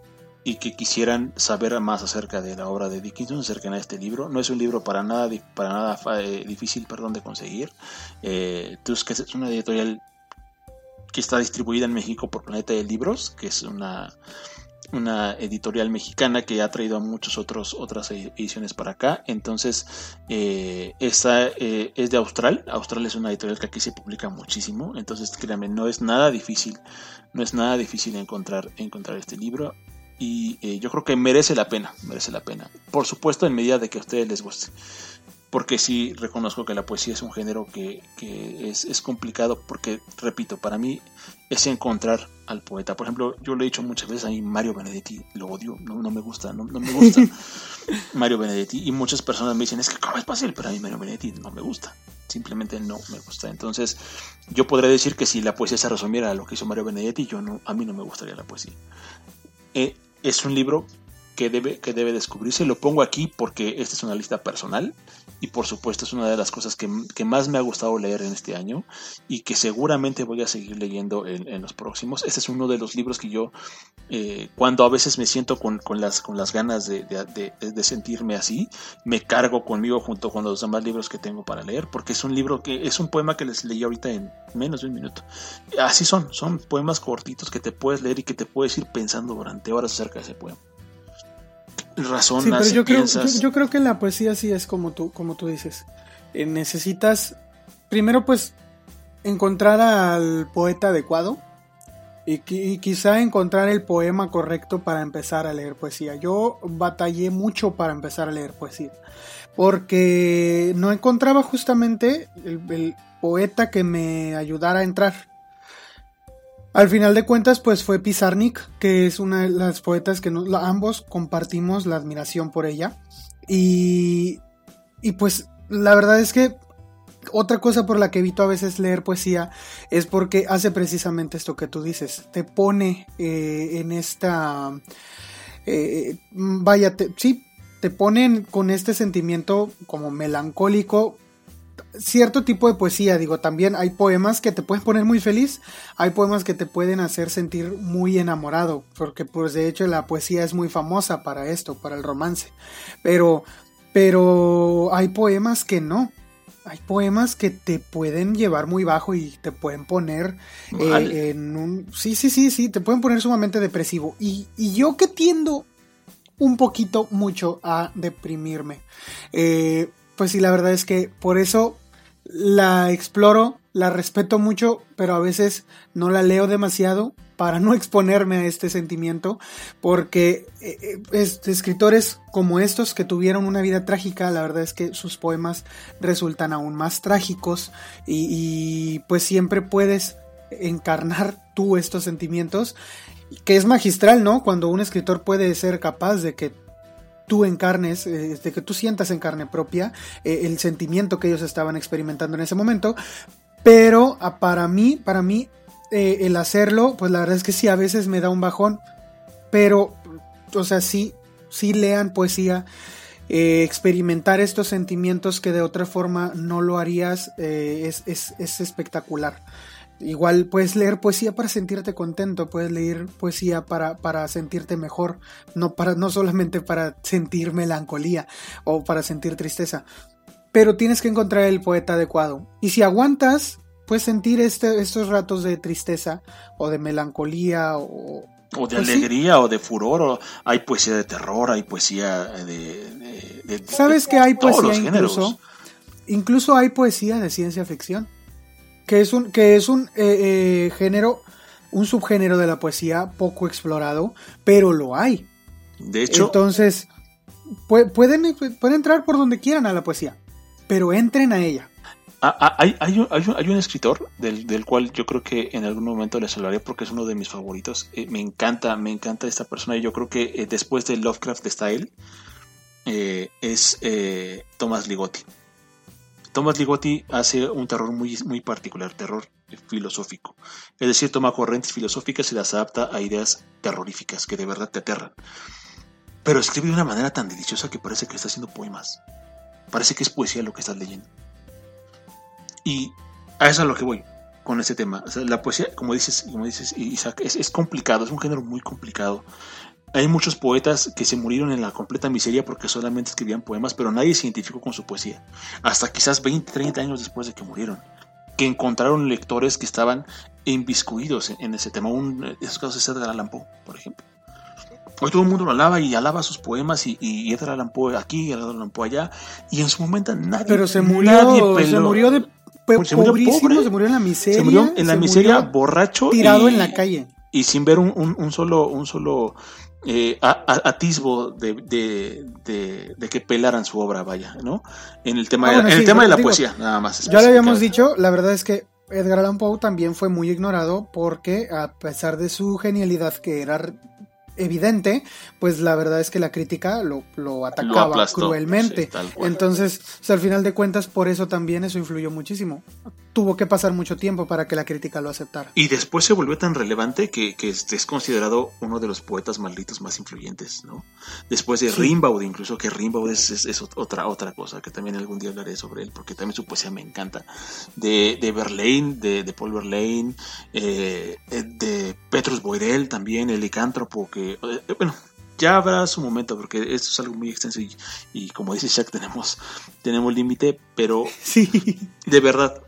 que quisieran saber más acerca de la obra de Dickinson, acerca de este libro. No es un libro para nada, para nada eh, difícil perdón, de conseguir. Eh, que es una editorial que está distribuida en México por Planeta de Libros, que es una, una editorial mexicana que ha traído a muchas otras ediciones para acá. Entonces, eh, esta eh, es de Austral. Austral es una editorial que aquí se publica muchísimo. Entonces, créanme, no es nada difícil, no es nada difícil encontrar, encontrar este libro. Y eh, yo creo que merece la pena, merece la pena. Por supuesto, en medida de que a ustedes les guste porque sí reconozco que la poesía es un género que, es, complicado, porque, repito, para mí es encontrar al poeta. Por ejemplo, yo lo he dicho muchas veces, a mí Mario Benedetti lo odio, no, me gusta, no, me gusta *laughs* Mario Benedetti. Y muchas personas me dicen, es que cómo es fácil, pero a mí Mario Benedetti no me gusta. Simplemente no me gusta. Entonces, yo podría decir que si la poesía se resumiera a lo que hizo Mario Benedetti, yo no, a mí no me gustaría la poesía. Eh, es un libro que debe, que debe descubrirse. Lo pongo aquí porque esta es una lista personal y por supuesto es una de las cosas que, más me ha gustado leer en este año y que seguramente voy a seguir leyendo en, los próximos. Este es uno de los libros que yo, eh, cuando a veces me siento con, las, con las ganas de, sentirme así, me cargo conmigo junto con los demás libros que tengo para leer porque es un libro que es un poema que les leí ahorita en menos de un minuto. Así son, son poemas cortitos que te puedes leer y que te puedes ir pensando durante horas acerca de ese poema razón sí, pero yo creo, yo, creo, que la poesía sí es como tú, como tú dices. Eh, necesitas primero pues encontrar al poeta adecuado y, quizá encontrar el poema correcto para empezar a leer poesía. Yo batallé mucho para empezar a leer poesía porque no encontraba justamente el poeta que me ayudara a entrar. Al final de cuentas, pues fue Pizarnik, que es una de las poetas que ambos compartimos la admiración por ella. Y, y pues la verdad es que otra cosa por la que evito a veces leer poesía es porque hace precisamente esto que tú dices. Te pone eh, en esta... Eh, vaya, sí, te ponen con este sentimiento como melancólico cierto tipo de poesía, digo, también hay poemas que te pueden poner muy feliz, hay poemas que te pueden hacer sentir muy enamorado, porque pues de hecho la poesía es muy famosa para esto, para el romance, pero, pero hay poemas que no, hay poemas que te pueden llevar muy bajo y te pueden poner eh, en un... Sí, sí, sí, sí, te pueden poner sumamente depresivo. Y, y yo que tiendo un poquito mucho a deprimirme. Eh, pues sí, la verdad es que por eso la exploro, la respeto mucho, pero a veces no la leo demasiado para no *laughs* exponerme a este sentimiento, porque eh, eh, escritores como estos que tuvieron una vida trágica, la verdad es que sus poemas resultan aún más trágicos y, y pues siempre puedes encarnar *laughs* tú estos sentimientos, que es magistral, ¿no? Cuando un escritor puede ser capaz de que tú encarnes, eh, de que tú sientas en carne propia eh, el sentimiento que ellos estaban experimentando en ese momento. Pero ah, para mí, para mí, eh, el hacerlo, pues la verdad es que sí, a veces me da un bajón. Pero, o sea, sí, sí lean poesía. experimentar estos sentimientos que de otra forma no lo harías es, es espectacular. Igual puedes leer poesía para sentirte contento, puedes leer poesía para, para sentirte mejor, no, para, no solamente para sentir melancolía o para sentir tristeza. Pero tienes que encontrar el poeta adecuado. Y si aguantas, puedes sentir este, estos ratos de tristeza o de melancolía o, o de pues alegría o de furor, o hay poesía de terror, hay poesía de... ¿Sabes que hay poesía incluso? Incluso hay poesía de ciencia ficción que es un, que es un eh, eh, género, un subgénero de la poesía poco explorado, pero lo hay. De hecho. Entonces, pueden, pueden entrar por donde quieran a la poesía, pero entren a ella. Ah, ah, hay, hay, un, hay, un, escritor del, cual yo creo que en algún momento les hablaré porque es uno de mis favoritos. Eh, me encanta, me encanta esta persona y yo creo que después de Lovecraft Style es Thomas Ligotti. Thomas Ligotti hace un terror muy, muy particular, terror filosófico. Es decir, toma corrientes filosóficas y las adapta a ideas terroríficas que de verdad te aterran. pero escribe de una manera tan deliciosa que parece que está haciendo poemas. Parece que es poesía lo que estás leyendo. Y a eso es a lo que voy con ese tema. la poesía, como dices, como dices Isaac, es, complicado, es un género muy complicado. Hay muchos poetas que se murieron en la completa miseria porque solamente escribían poemas, pero nadie se identificó con su poesía. Hasta quizás 20, 30 años después de que murieron. Que encontraron lectores que estaban inviscuidos en, ese tema. Un, en esos casos es Edgar Allan Poe, por ejemplo. Hoy todo el mundo lo alaba y alaba sus poemas y, y Edgar Allan Poe aquí y Edgar Allan Poe allá. Y en su momento nadie. Pero se murió, se murió de se murió pobre. Se murió en la miseria. Se murió en la miseria, borracho. Tirado en la calle. Y sin ver un, un, solo, un solo eh, atisbo de, de, que pelaran su obra, vaya, ¿no? En el tema, ah, de, en el tema de la poesía, nada más. Ya lo habíamos dicho, la verdad es que Edgar Allan Poe también fue muy ignorado porque a pesar de su genialidad que era evidente, pues la verdad es que la crítica lo, lo atacaba cruelmente. Entonces, al final de cuentas, por eso también eso influyó muchísimo. Tuvo que pasar mucho tiempo para que la crítica lo aceptara. Y después se volvió tan relevante que, que es considerado uno de los poetas malditos más influyentes, ¿no? Después de Rimbaud, incluso que Rimbaud es, es, otra, otra cosa, que también algún día hablaré sobre él, porque también su poesía me encanta. De, de Verlaine, de, de Paul Verlaine, eh, de Petrus Boirel también, el licántropo, que eh, bueno, ya habrá su momento porque esto es algo muy extenso y, como dice Shaq tenemos tenemos límite pero *laughs* sí de verdad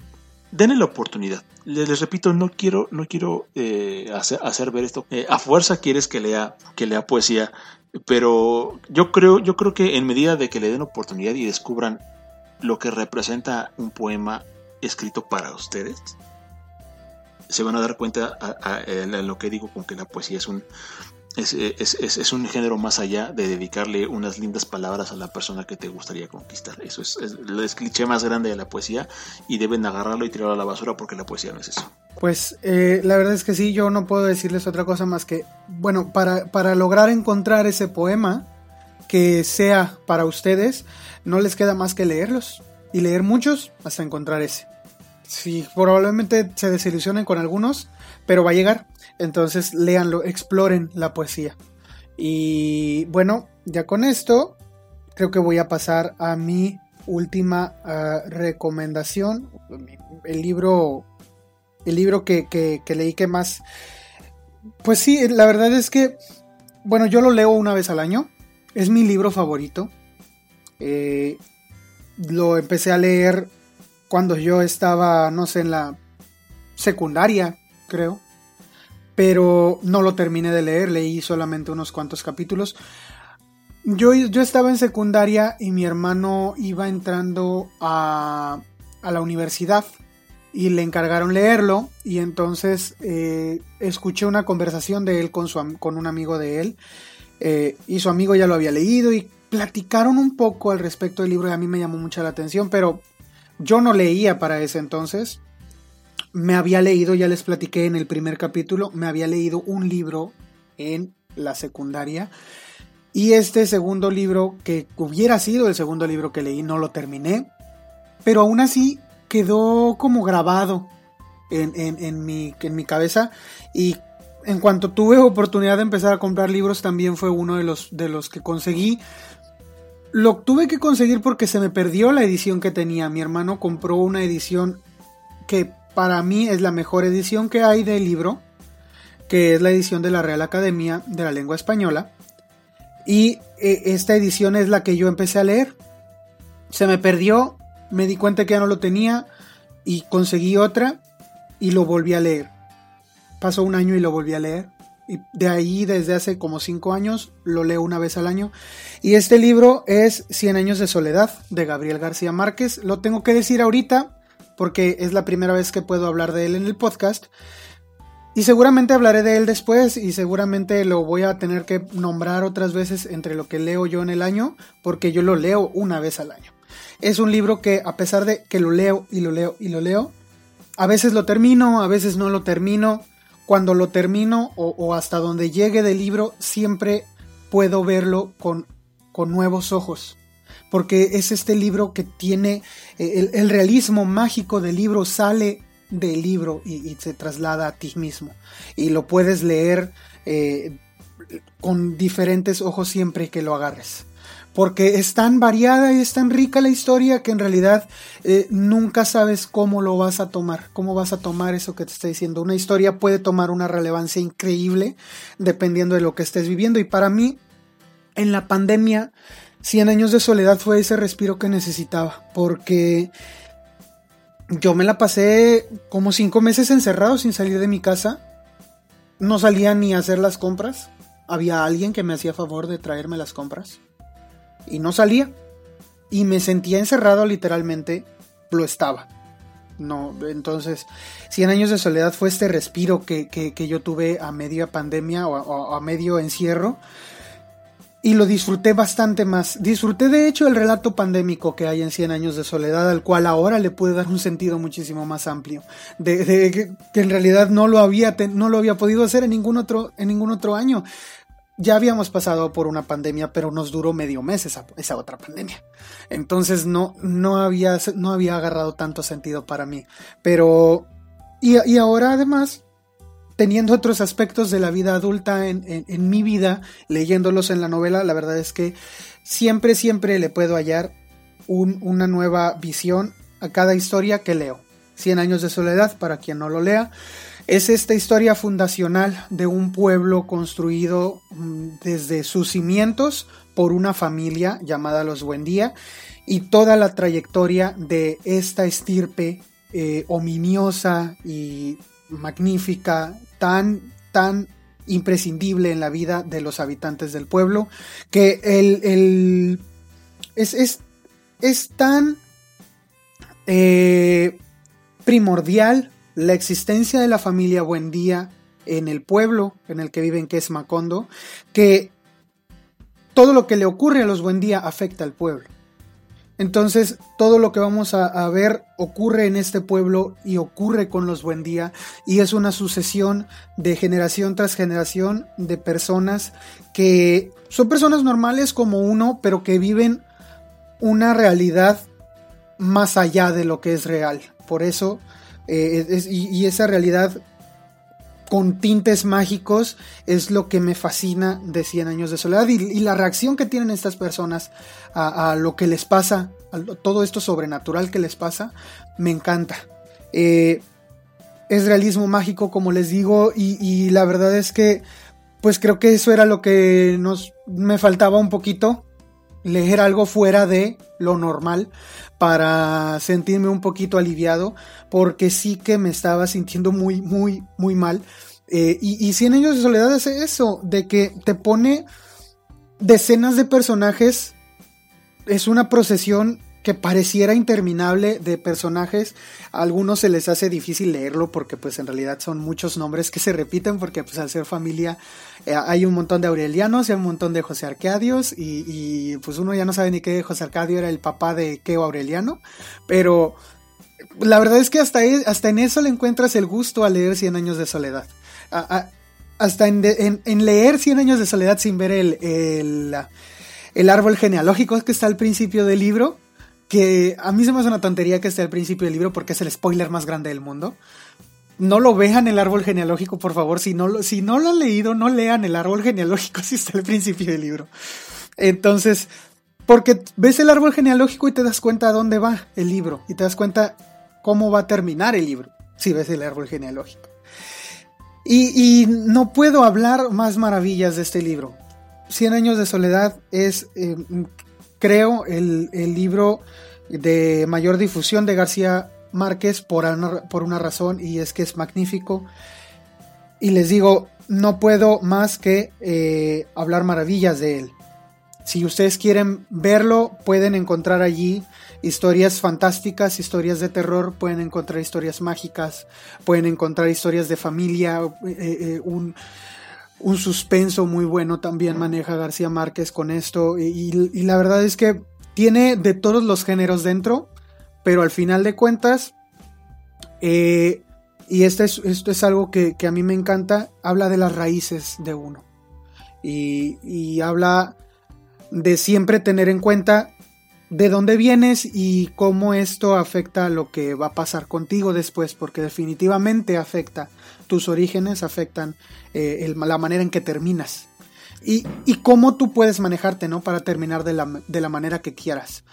denle la oportunidad. Les, repito no quiero no quiero eh, hacer, ver esto. Eh, a fuerza quieres que lea que lea poesía pero yo creo yo creo que en medida de que le den oportunidad y descubran lo que representa un poema escrito para ustedes se van a dar cuenta a, lo que digo con que la poesía es un es, es, es, un género más allá de dedicarle unas lindas palabras a la persona que te gustaría conquistar. Eso es, el cliché más grande de la poesía y deben agarrarlo y tirarlo a la basura porque la poesía no es eso. Pues eh, la verdad es que sí, yo no puedo decirles otra cosa más que, bueno, para, para lograr encontrar ese poema que sea para ustedes, no les queda más que leerlos y leer muchos hasta encontrar ese. Sí, probablemente se desilusionen con algunos, pero va a llegar. Entonces léanlo, exploren la poesía. Y bueno, ya con esto, creo que voy a pasar a mi última ah, recomendación. El libro. El libro que, leí que más. Pues sí, la verdad es que. Bueno, yo lo leo una vez al año. Es mi libro favorito. Eh, lo empecé a leer cuando yo estaba, no sé, en la secundaria, creo pero no lo terminé de leer, leí solamente unos cuantos capítulos. Yo, yo estaba en secundaria y mi hermano iba entrando a, a la universidad y le encargaron leerlo y entonces eh, escuché una conversación de él con, su, con un amigo de él eh, y su amigo ya lo había leído y platicaron un poco al respecto del libro y a mí me llamó mucha la atención, pero yo no leía para ese entonces, me había leído, ya les platiqué en el primer capítulo, me había leído un libro en la secundaria. Y este segundo libro, que hubiera sido el segundo libro que leí, no lo terminé. Pero aún así quedó como grabado en, mi, cabeza. Y en cuanto tuve oportunidad de empezar a comprar libros, también fue uno de los que conseguí. Lo tuve que conseguir porque se me perdió la edición que tenía. Mi hermano compró una edición que para mí es la mejor edición que hay del libro, que es la edición de la Real Academia de la Lengua Española. Y eh, esta edición es la que yo empecé a leer. Se me perdió, me di cuenta que ya no lo tenía y conseguí otra y lo volví a leer. Pasó un año y lo volví a leer. Y de ahí, desde hace como cinco años, lo leo una vez al año. Y este libro es Cien años de soledad, de Gabriel García Márquez. Lo tengo que decir ahorita porque es la primera vez que puedo hablar de él en el podcast. Y seguramente hablaré de él después y seguramente lo voy a tener que nombrar otras veces entre lo que leo yo en el año, porque yo lo leo una vez al año. Es un libro que a pesar de que lo leo y lo leo y lo leo, a veces lo termino, a veces no lo termino. Cuando lo termino o, hasta donde llegue del libro, siempre puedo verlo con, con nuevos ojos porque es este libro que tiene eh, el, realismo mágico del libro sale del libro y, se traslada a ti mismo y lo puedes leer eh, con diferentes ojos siempre que lo agarres. Porque es tan variada y es tan rica la historia que en realidad eh, nunca sabes cómo lo vas a tomar, cómo vas a tomar eso que te está diciendo. Una historia puede tomar una relevancia increíble dependiendo de lo que estés viviendo. Y para mí, en la pandemia, 100 años de soledad fue ese respiro que necesitaba. Porque yo me la pasé como cinco meses encerrado sin salir de mi casa. No salía ni a hacer las compras. Había alguien que me hacía favor de traerme las compras. Y no salía. Y me sentía encerrado literalmente. Lo estaba. No, entonces, 100 años de soledad fue este respiro que, que, yo tuve a media pandemia o a medio encierro y lo disfruté bastante más. Disfruté de hecho el relato pandémico que hay en 100 años de soledad, al cual ahora le puede dar un sentido muchísimo más amplio, de, que, en realidad no lo había no lo había podido hacer en ningún otro en ningún otro año. Ya habíamos pasado por una pandemia, pero nos duró medio mes esa, esa otra pandemia. Entonces no, no, había, no había agarrado tanto sentido para mí. Pero, y ahora además, teniendo otros aspectos de la vida adulta en, mi vida, leyéndolos en la novela, la verdad es que siempre, siempre le puedo hallar una nueva visión a cada historia que leo. Cien años de soledad, para quien no lo lea, es esta historia fundacional de un pueblo construido mm, desde sus cimientos por una familia llamada los Buendía y toda la trayectoria de esta estirpe eh, ominiosa y magnífica, tan, tan imprescindible en la vida de los habitantes del pueblo, que el, es, es, tan eh, primordial la existencia de la familia Buendía en el pueblo en el que viven, que es Macondo, que todo lo que le ocurre a los Buendía afecta al pueblo. Entonces, todo lo que vamos a, ver ocurre en este pueblo y ocurre con los Buendía y es una sucesión de generación tras generación de personas que son personas normales como uno, pero que viven una realidad más allá de lo que es real. Por eso, eh, y esa realidad con tintes mágicos es lo que me fascina de 100 años de soledad y, la reacción que tienen estas personas a, lo que les pasa, a todo esto sobrenatural que les pasa, me encanta. Eh, es realismo mágico, como les digo, y, la verdad es que, pues creo que eso era lo que nos me faltaba un poquito, leer algo fuera de lo normal para sentirme un poquito aliviado, porque sí que me estaba sintiendo muy, muy, muy mal. Eh, y, y 100 años de soledad es eso, de que te pone decenas de personajes, es una procesión que pareciera interminable de personajes. A algunos se les hace difícil leerlo porque pues en realidad son muchos nombres que se repiten porque pues al ser familia eh, hay un montón de Aurelianos y hay un montón de José Arcadios y, pues uno ya no sabe ni qué José Arcadio era el papá de Keo Aureliano, pero la verdad es que hasta, e, hasta en eso le encuentras el gusto a leer Cien años de soledad. hasta en, en, leer Cien años de soledad sin ver el, el, el árbol genealógico que está al principio del libro, que a mí se me hace una tontería que esté al principio del libro porque es el spoiler más grande del mundo. No lo vean el árbol genealógico, por favor. Si no, lo, si no lo han leído, no lean el árbol genealógico *laughs* si está al principio del libro. Entonces, porque ves el árbol genealógico y te das cuenta a dónde va el libro y te das cuenta cómo va a terminar el libro si ves el árbol genealógico. Y, no puedo hablar más maravillas de este libro. Cien años de soledad es, eh, creo, el, libro de mayor difusión de García Márquez por una, por una razón y es que es magnífico. Y les digo, no puedo más que eh, hablar maravillas de él. Si ustedes quieren verlo, pueden encontrar allí historias fantásticas, historias de terror, pueden encontrar historias mágicas, pueden encontrar historias de familia, eh, un, un suspenso muy bueno también maneja García Márquez con esto. Y, la verdad es que tiene de todos los géneros dentro, pero al final de cuentas, eh, y esto es, esto es algo que, a mí me encanta, habla de las raíces de uno. Y, y habla de siempre tener en cuenta de dónde vienes y cómo esto afecta a lo que va a pasar contigo después, porque definitivamente afecta tus orígenes, afectan eh, la manera en que terminas. y, cómo tú puedes manejarte, ¿no? Para terminar de la, de la manera que quieras,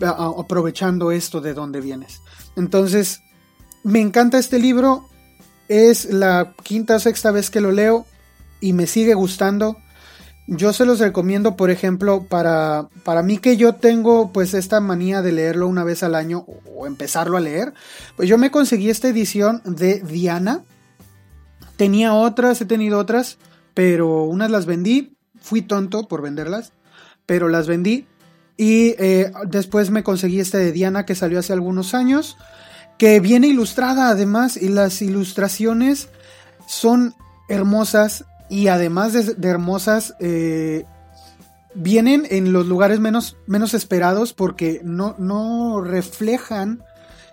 aprovechando esto de donde vienes. Entonces, me encanta este libro, es la quinta o sexta vez que lo leo y me sigue gustando. Yo se los recomiendo, por ejemplo, para, para mí que yo tengo pues esta manía de leerlo una vez al año o empezarlo a leer, pues yo me conseguí esta edición de Diana. Tenía otras, he tenido otras, pero unas las vendí, fui tonto por venderlas, pero las vendí. Y eh, después me conseguí esta de Diana que salió hace algunos años, que viene ilustrada además y las ilustraciones son hermosas y además de, hermosas, eh, vienen en los lugares menos, menos esperados porque no, no reflejan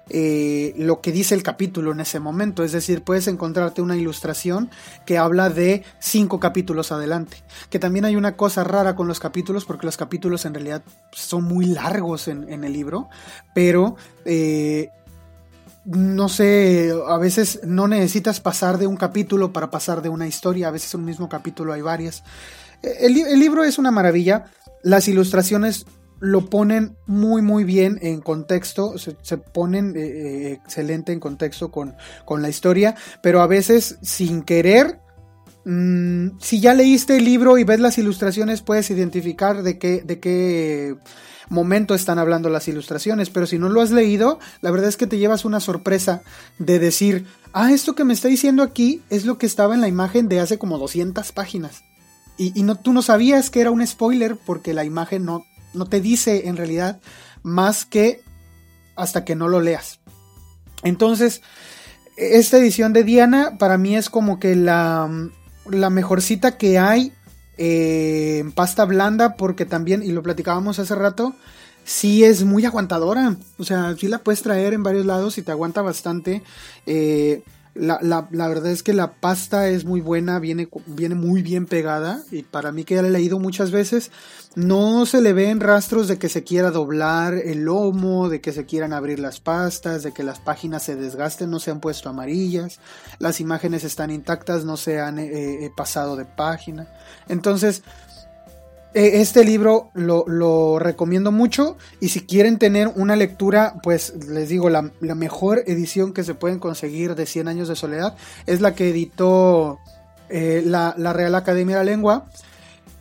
eh, lo que dice el capítulo en ese momento. Es decir, puedes encontrarte una ilustración que habla de cinco capítulos adelante. Que también hay una cosa rara con los capítulos, porque los capítulos en realidad son muy largos en, el libro, pero eh, no sé, a veces no necesitas pasar de un capítulo para pasar de una historia, a veces un mismo capítulo hay varias. El, libro es una maravilla, las ilustraciones lo ponen muy muy bien en contexto, se, ponen eh, eh, excelente en contexto con, con, la historia, pero a veces sin querer, mm, si ya leíste el libro y ves las ilustraciones puedes identificar de qué, de qué momento están hablando las ilustraciones, pero si no lo has leído, la verdad es que te llevas una sorpresa de decir, ah, esto que me está diciendo aquí es lo que estaba en la imagen de hace como 200 páginas. Y, no, tú no sabías que era un spoiler porque la imagen no, no te dice en realidad más que hasta que no lo leas. Entonces, esta edición de Diana para mí es como que la, la mejorcita que hay en eh, pasta blanda porque también, y lo platicábamos hace rato, sí es muy aguantadora. O sea, sí la puedes traer en varios lados y te aguanta bastante. Eh, la, la, verdad es que la pasta es muy buena, viene, viene muy bien pegada y para mí que ya la he leído muchas veces, no se le ven rastros de que se quiera doblar el lomo, de que se quieran abrir las pastas, de que las páginas se desgasten, no se han puesto amarillas, las imágenes están intactas, no se han eh, eh, pasado de página. Entonces, este libro lo, recomiendo mucho y si quieren tener una lectura, pues les digo, la, mejor edición que se pueden conseguir de 100 años de soledad es la que editó eh, la, la, Real Academia de la Lengua,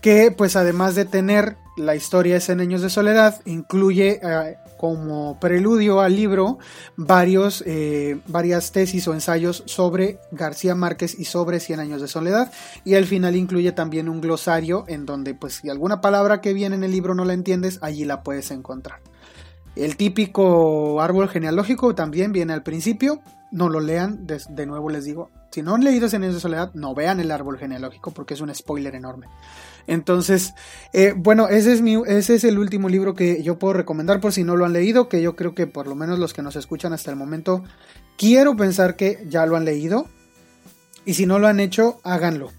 que pues además de tener la historia de 100 años de soledad, incluye eh, como preludio al libro varios, eh, varias tesis o ensayos sobre García Márquez y sobre Cien años de soledad y al final incluye también un glosario en donde pues si alguna palabra que viene en el libro no la entiendes allí la puedes encontrar. El típico árbol genealógico también viene al principio, no lo lean, de, nuevo les digo, si no han leído Cien años de soledad no vean el árbol genealógico porque es un spoiler enorme. Entonces, eh, bueno, ese es, mi, ese es el último libro que yo puedo recomendar por si no lo han leído, que yo creo que por lo menos los que nos escuchan hasta el momento, quiero pensar que ya lo han leído. Y si no lo han hecho, háganlo.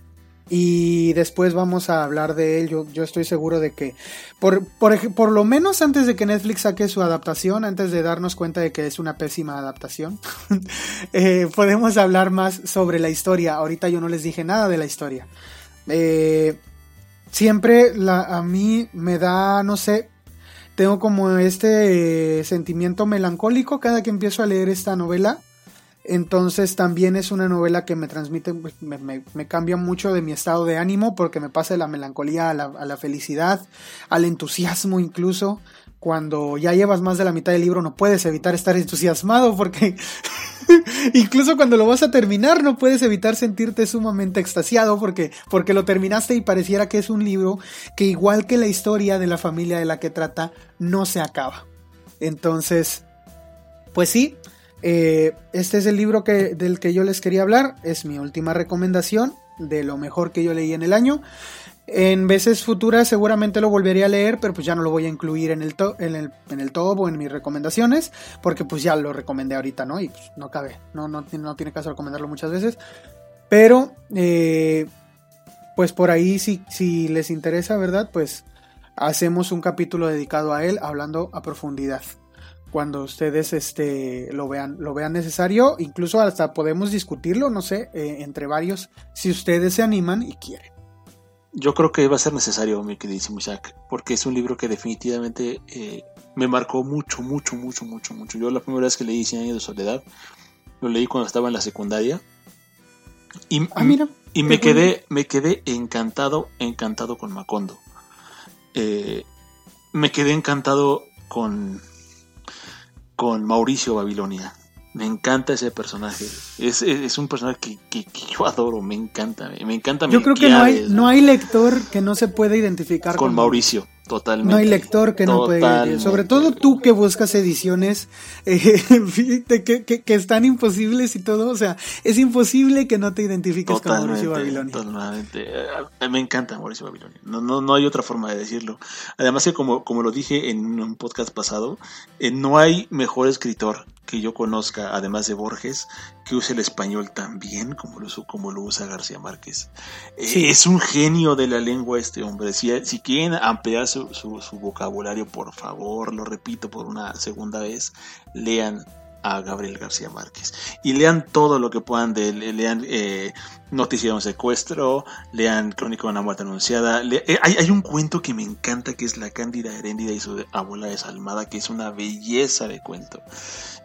Y después vamos a hablar de él. Yo, estoy seguro de que, por, por, lo menos antes de que Netflix saque su adaptación, antes de darnos cuenta de que es una pésima adaptación, *laughs* eh, podemos hablar más sobre la historia. Ahorita yo no les dije nada de la historia. Eh, siempre la, a mí me da, no sé, tengo como este sentimiento melancólico cada que empiezo a leer esta novela. Entonces también es una novela que me transmite, pues, me, cambia mucho de mi estado de ánimo porque me pasa de la melancolía a la, a la felicidad, al entusiasmo incluso cuando ya llevas más de la mitad del libro no puedes evitar estar entusiasmado porque *laughs* incluso cuando lo vas a terminar no puedes evitar sentirte sumamente extasiado porque, porque lo terminaste y pareciera que es un libro que igual que la historia de la familia de la que trata no se acaba. Entonces, pues sí, eh, este es el libro que, del que yo les quería hablar, es mi última recomendación de lo mejor que yo leí en el año. En veces futuras seguramente lo volvería a leer, pero pues ya no lo voy a incluir en el, el, en top o en mis recomendaciones, porque pues ya lo recomendé ahorita, ¿no? Y pues no cabe, no, no, no tiene caso recomendarlo muchas veces. Pero, eh, pues por ahí si, si les interesa, ¿verdad? Pues hacemos un capítulo dedicado a él, hablando a profundidad. Cuando ustedes este, lo, vean, lo vean necesario, incluso hasta podemos discutirlo, no sé, eh, entre varios, si ustedes se animan y quieren. Yo creo que va a ser necesario, mi queridísimo Isaac, porque es un libro que definitivamente eh, me marcó mucho, mucho, mucho, mucho, mucho. Yo la primera vez que leí Cien años de soledad, lo leí cuando estaba en la secundaria. Y, Ah, mira. y me quedé, me quedé encantado, encantado con Macondo. Eh, me quedé encantado con, con Mauricio Babilonia. Me encanta ese personaje. Es, es, es un personaje que, que- que yo adoro, me encanta. Me encanta Yo creo que no hay, no hay lector que no se pueda identificar con Mauricio, totalmente. No hay lector que no pueda Totalmente. Sobre todo tú que buscas ediciones eh, *laughs* fíjate que, que- que están imposibles y todo. O sea, es imposible que no te identifiques con Mauricio Babilonia. Totalmente. Eh, Me encanta Mauricio Babilonia. No, no, no hay otra forma de decirlo. Además que como, como lo dije en un podcast pasado, eh, no hay mejor escritor que yo conozca, además de Borges, que use el español tan bien como lo, usa- como lo usa García Márquez. Eh. Es un genio de la lengua este hombre. Si, si quieren ampliar su, su- su vocabulario, por favor, lo repito por una segunda vez, lean a Gabriel García Márquez y lean todo lo que puedan de él. lean eh, Noticia de un secuestro, lean Crónica de una muerte anunciada. le- eh, hay, hay un cuento que me encanta que es La Cándida Heréndida y su abuela desalmada, que es una belleza de cuento.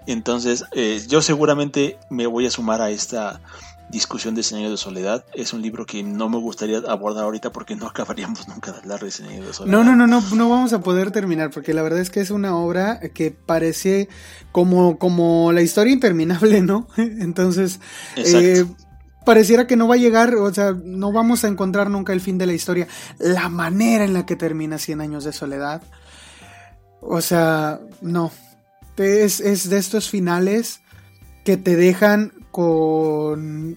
Entonces, eh, yo seguramente me voy a sumar a esta discusión de Cien años de soledad. Es un libro que no me gustaría abordar ahorita porque no *laughs* acabaríamos nunca de hablar de años de soledad. No, no, no, no, no vamos a poder terminar porque la verdad es que es una obra que parece como, como la historia interminable, ¿no? *laughs* Entonces, eh, pareciera que no va a llegar, o sea, no vamos a encontrar nunca el fin de la historia. La manera en la que termina Cien años de soledad, o sea, no. Es, es de estos finales que te dejan con,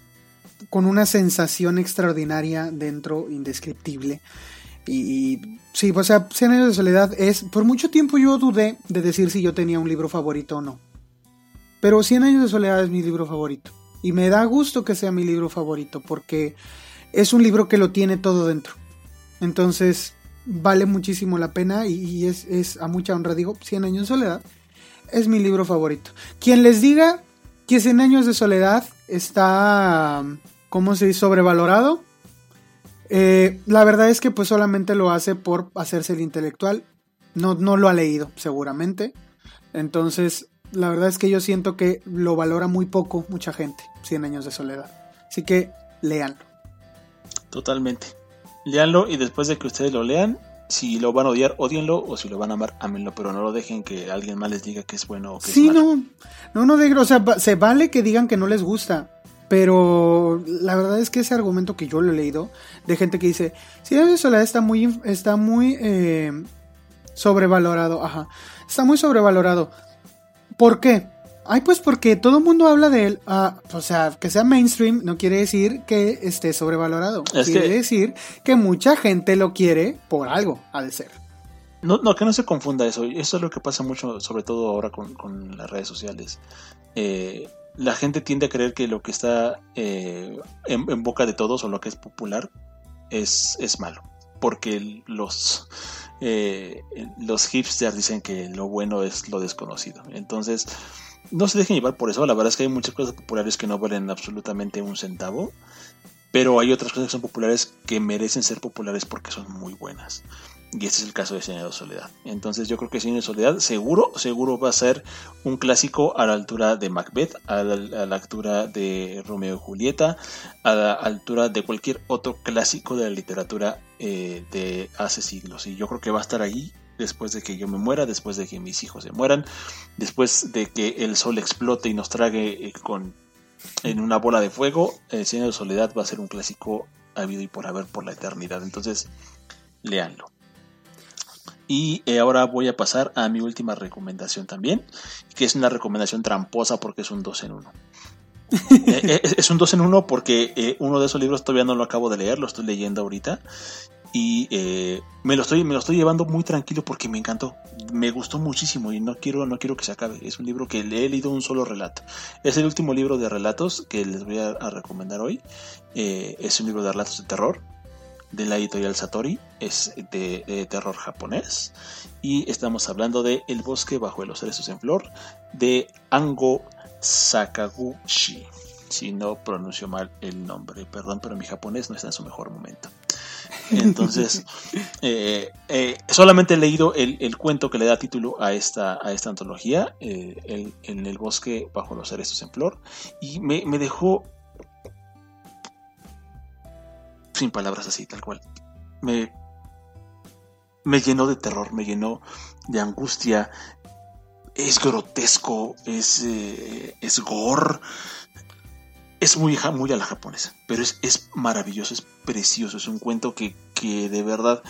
con una sensación extraordinaria dentro, indescriptible. Y, y sí, o sea, Cien años de soledad es, por mucho tiempo yo dudé de decir si yo tenía un libro favorito o no. Pero Cien años de soledad es mi libro favorito. Y me da gusto que sea mi libro favorito porque es un libro que lo tiene todo dentro. Entonces vale muchísimo la pena y, es, es a mucha honra. Digo, Cien años de soledad es mi libro favorito. Quien les diga que Cien años de soledad está, ¿cómo se dice?, sobrevalorado. Eh, la verdad es que pues solamente lo hace por hacerse el intelectual. No, no lo ha leído, seguramente. Entonces, la verdad es que yo siento que lo valora muy poco mucha gente, 100 años de soledad. Así que léanlo. Totalmente. Leanlo y después de que ustedes lo lean, si lo van a odiar, odienlo, o si lo van a amar, ámenlo, pero no lo dejen que alguien más les diga que es bueno o que Sí, es malo. no, no, no, de, o sea, se vale que digan que no les gusta, pero la verdad es que ese argumento que yo lo he leído de gente que dice, de soledad está muy, está muy eh, sobrevalorado, ajá, está muy sobrevalorado. ¿Por qué? Ay, pues porque todo el mundo habla de él. Ah, o sea, que sea mainstream no quiere decir que esté sobrevalorado. Es quiere que- decir que mucha gente lo quiere por algo, ha de ser. No, no, que no se confunda eso. Eso es lo que pasa mucho, sobre todo ahora con, con las redes sociales. Eh, la gente tiende a creer que lo que está eh, en, en boca de todos o lo que es popular es, es malo. Porque los, eh, los hipsters dicen que lo bueno es lo desconocido. Entonces, no se dejen llevar por eso. La verdad es que hay muchas cosas populares que no valen absolutamente un centavo. Pero hay otras cosas que son populares que merecen ser populares porque son muy buenas. Y este es el caso de años de soledad. Entonces yo creo que años de soledad seguro, seguro va a ser un clásico a la altura de Macbeth, a la, a la altura de Romeo y Julieta, a la altura de cualquier otro clásico de la literatura eh, de hace siglos. Y yo creo que va a estar ahí después de que yo me muera, después de que mis hijos se mueran, después de que el sol explote y nos trague eh, con en una bola de fuego, El años de soledad va a ser un clásico habido y por haber por la eternidad. Entonces, léanlo. Y eh, ahora voy a pasar a mi última recomendación también, que es una recomendación tramposa porque es un 2 en 1. *laughs* Eh, es, es un 2 en 1 porque eh, uno de esos libros todavía no lo acabo de leer, lo estoy leyendo ahorita. Y eh, me, lo estoy, me lo estoy llevando muy tranquilo porque me encantó. Me gustó muchísimo y no quiero, no quiero que se acabe. Es un libro que le he leído un solo relato. Es el último libro de relatos que les voy a, recomendar hoy. Eh, es un libro de relatos de terror de la editorial Satori, es de, de, terror japonés y estamos hablando de El bosque bajo los cerezos en flor de Ango Sakaguchi. Si no pronuncio mal el nombre, perdón, pero mi japonés no está en su mejor momento. Entonces, eh, eh, solamente he leído el, cuento que le da título a esta, a esta antología, eh, En el bosque bajo los cerezos en flor, y me, me dejó sin palabras así, tal cual. Me, me llenó de terror, me llenó de angustia. Es grotesco, es, es gore, es muy, muy a la japonesa, pero es, es maravilloso, es precioso, es un cuento que, que de verdad...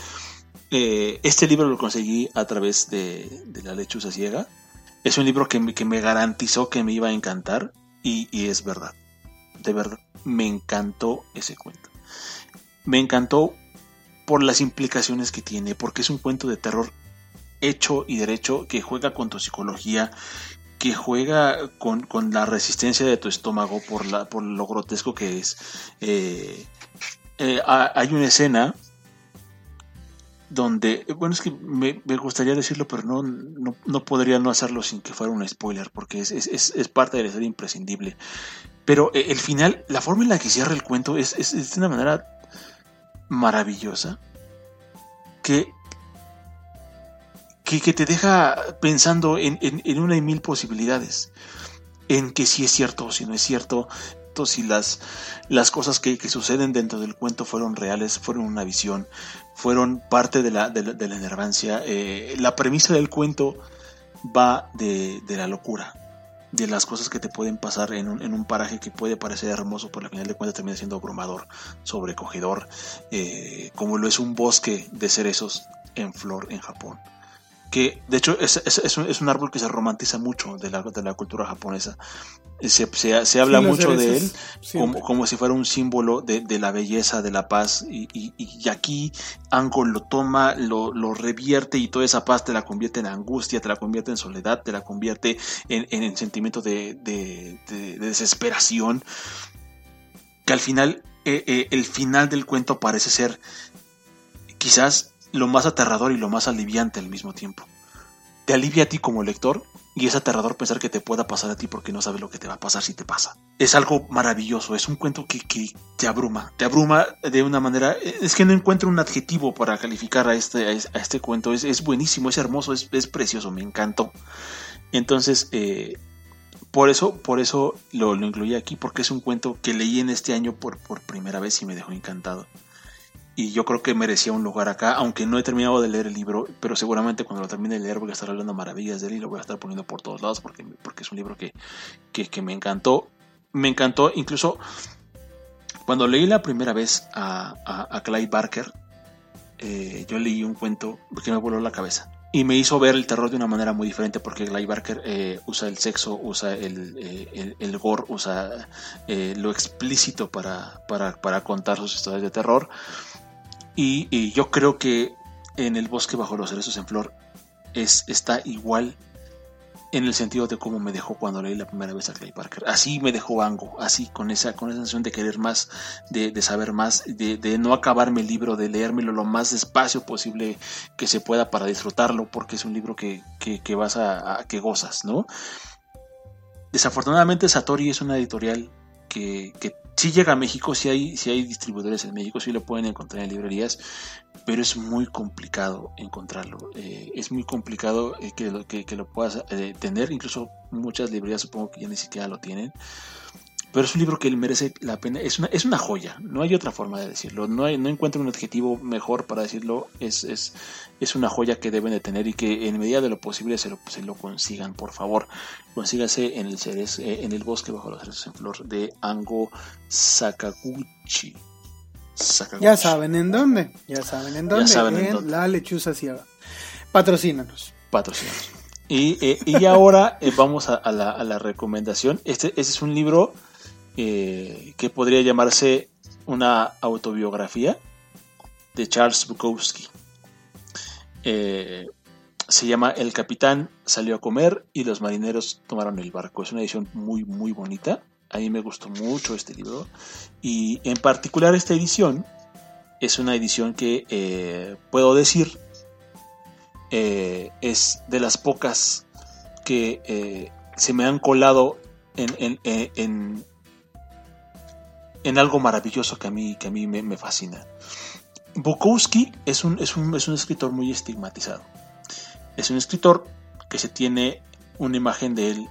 Eh, este libro lo conseguí a través de, de, La lechuza ciega. Es un libro que me, que me garantizó que me iba a encantar y, y es verdad. De verdad, me encantó ese cuento. Me encantó por las implicaciones que tiene, porque es un cuento de terror hecho y derecho que juega con tu psicología, que juega con, la resistencia de tu estómago por, la, por lo grotesco que es. Eh, eh, hay una escena donde, bueno, es que me, gustaría decirlo, pero no, no, podría no hacerlo sin que fuera un spoiler, porque es, es, parte de la historia imprescindible. Pero eh, el final, la forma en la que cierra el cuento es, es de una manera maravillosa, que que, te deja pensando en, una y mil posibilidades, en que si es cierto o si no es cierto, si las, las cosas que, suceden dentro del cuento fueron reales, fueron una visión, fueron parte de la, de la, enervancia. Eh, la premisa del cuento va de, la locura, de las cosas que te pueden pasar en un, en un, paraje que puede parecer hermoso, pero al final de cuentas termina siendo abrumador, sobrecogedor, eh, como lo es un bosque de cerezos en flor en Japón que de hecho es, es, un, es, un, árbol que se romantiza mucho de la, de la cultura japonesa. Se, se, se habla mucho de él como, como, si fuera un símbolo de, de la belleza, de la paz, y, y, y, aquí Ango lo toma, lo, lo, revierte y toda esa paz te la convierte en angustia, te la convierte en soledad, te la convierte en, en, sentimiento de, de, de, desesperación, que al final, eh, eh, el final del cuento parece ser quizás lo más aterrador y lo más aliviante al mismo tiempo. Te alivia a ti como lector y es aterrador pensar que te pueda pasar a ti porque no sabes lo que te va a pasar si te pasa. Es algo maravilloso, es un cuento que, te abruma, te abruma de una manera... Es que no encuentro un adjetivo para calificar a este, a este cuento, es, buenísimo, es hermoso, es, precioso, me encantó. Entonces, eh, por eso, por eso lo, lo, incluí aquí, porque es un cuento que leí en este año por, por primera vez y me dejó encantado y yo creo que merecía un lugar acá, aunque no he terminado de leer el libro, pero seguramente cuando lo termine de leer voy a estar hablando maravillas de él y lo voy a estar poniendo por todos lados porque, porque es un libro que, que, me encantó. Me encantó incluso cuando leí la primera vez a, a, Clive Barker, eh, yo leí un cuento que me voló la cabeza. Y me hizo ver el terror de una manera muy diferente porque Clive Barker eh, usa el sexo, usa el, eh, el, gore, usa lo explícito para, para, para contar sus historias de terror. Y, yo creo que en el bosque bajo los cerezos en flor es, está igual en el sentido de cómo me dejó cuando leí la primera vez a Clay Parker. Así me dejó Ango, así con esa, con esa sensación de querer más, de, saber más, de, no acabarme el libro, de leérmelo lo más despacio posible que se pueda para disfrutarlo, porque es un libro que, que, vas a, que gozas, ¿no? Desafortunadamente Satori es una editorial que, que sí llega a México, sí hay, sí hay distribuidores en México, sí lo pueden encontrar en librerías, pero es muy complicado encontrarlo. Eh, es muy complicado eh, que, lo, que, lo puedas eh, tener, incluso muchas librerías supongo que ya ni siquiera lo tienen. Pero es un libro que merece la pena, es una, es una joya, no hay otra forma de decirlo, no, hay, no encuentro un adjetivo mejor para decirlo, es, es, es una joya que deben de tener y que en medida de lo posible se lo, se lo consigan, por favor. Consígase en el, ceres, eh, en el bosque bajo los cerezos en flor de Ango Sakaguchi. Ya saben en dónde, ya saben en dónde, en, la lechuza ciega. Patrocínanos. Patrocínanos. Y, eh, y ahora eh, vamos a, la, a, la, recomendación. Este, este es un libro eh, que podría llamarse una autobiografía de Charles Bukowski. Eh, se llama El capitán salió a comer y los marineros tomaron el barco. Es una edición muy, muy bonita. A mí me gustó mucho este libro. Y en particular esta edición es una edición que eh, puedo decir es de las pocas que se me han colado en, algo maravilloso que a mí, que a mí me, fascina. Bukowski es un, es, un, es un escritor muy estigmatizado. Es un escritor que se tiene una imagen de él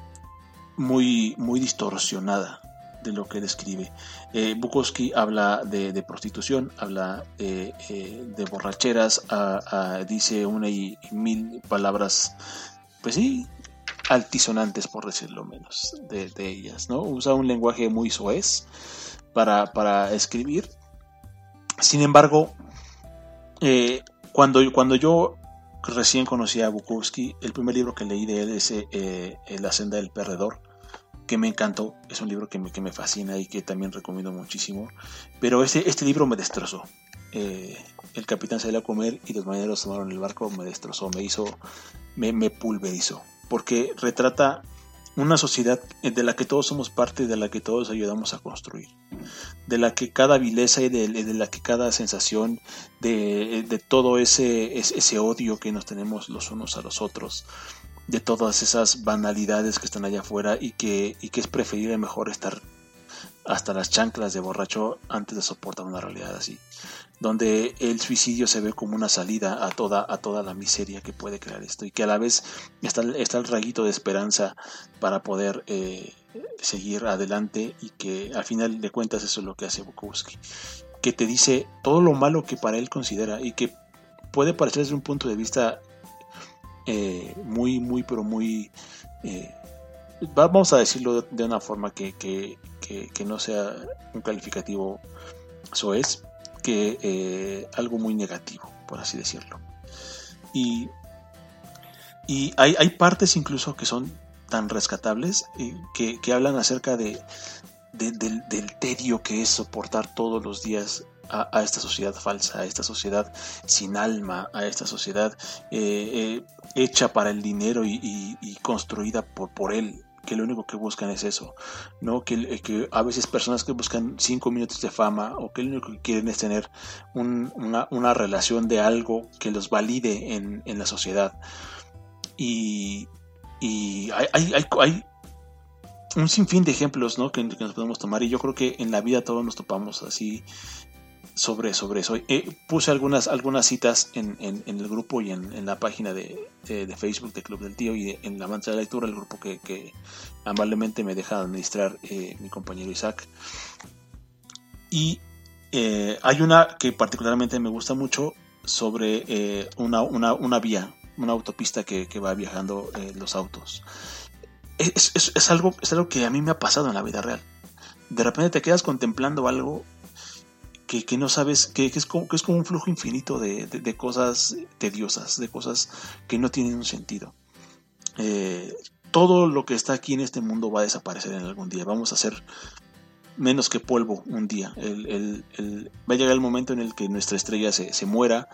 muy, muy distorsionada de lo que describe. Eh, Bukowski habla de, prostitución, habla de, eh, borracheras, dice una y, mil palabras, pues sí, altisonantes por decirlo menos, de, ellas, ¿no? Usa un lenguaje muy soez para, para escribir. Sin embargo, eh, cuando, cuando yo recién conocí a Bukowski, el primer libro que leí de él es eh, La senda del perdedor, que me encantó, es un libro que me, que me, fascina y que también recomiendo muchísimo, pero este, este libro me destrozó. Eh, el capitán salió a comer y los marineros tomaron el barco, me destrozó, me hizo, me, me pulverizó, porque retrata una sociedad de la que todos somos parte de la que todos ayudamos a construir, de la que cada vileza y de, la que cada sensación de, todo ese, ese odio que nos tenemos los unos a los otros, de todas esas banalidades que están allá afuera y que, y que es preferible mejor estar hasta las chanclas de borracho antes de soportar una realidad así, donde el suicidio se ve como una salida a toda, a toda la miseria que puede crear esto y que a la vez está, está el rayito de esperanza para poder eh, seguir adelante y que al final de cuentas eso es lo que hace Bukowski, que te dice todo lo malo que para él considera y que puede parecer desde un punto de vista eh, muy, muy, pero muy... Eh, vamos a decirlo de una forma que, que, no sea un calificativo soez, que eh, algo muy negativo, por así decirlo. Y, y hay, hay, partes incluso que son tan rescatables eh, que, que, hablan acerca de, del, tedio que es soportar todos los días a, esta sociedad falsa, a esta sociedad sin alma, a esta sociedad eh, hecha para el dinero y, y construida por, por él, que lo único que buscan es eso, ¿no? Que, eh, que a veces personas que buscan cinco minutos de fama o que lo único que quieren es tener una, una, relación de algo que los valide en, en la sociedad. Y, y hay, hay, hay, un sinfín de ejemplos ¿no? que, que, nos podemos tomar y yo creo que en la vida todos nos topamos así sobre, sobre eso. Eh, puse algunas, algunas citas en, en, el grupo y en, en la página de, de, Facebook de Club del Tío y en la mancha de lectura, el grupo que, que amablemente me deja administrar eh, mi compañero Isaac. Y eh, hay una que particularmente me gusta mucho sobre una, una, una, vía, una autopista que, que va viajando los autos. Es, es, algo, es algo que a mí me ha pasado en la vida real. De repente te quedas contemplando algo que, no sabes, que, es como, que es como un flujo infinito de, cosas tediosas, de cosas que no tienen un sentido. Eh, todo lo que está aquí en este mundo va a desaparecer en algún día. Vamos a ser menos que polvo un día. va a llegar el momento en el que nuestra estrella se, muera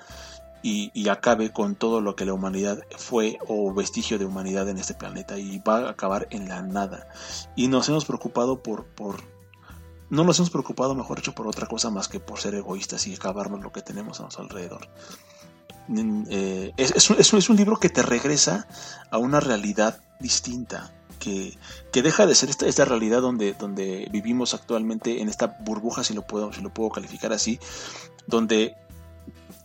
y, acabe con todo lo que la humanidad fue o vestigio de humanidad en este planeta y va a acabar en la nada. Y nos hemos preocupado por, por no nos hemos preocupado, mejor dicho, por otra cosa más que por ser egoístas y acabarnos lo que tenemos a nuestro alrededor. Eh, es, un, libro que te regresa a una realidad distinta, que, deja de ser esta, esta, realidad donde, donde vivimos actualmente, en esta burbuja, si lo puedo, si lo puedo calificar así, donde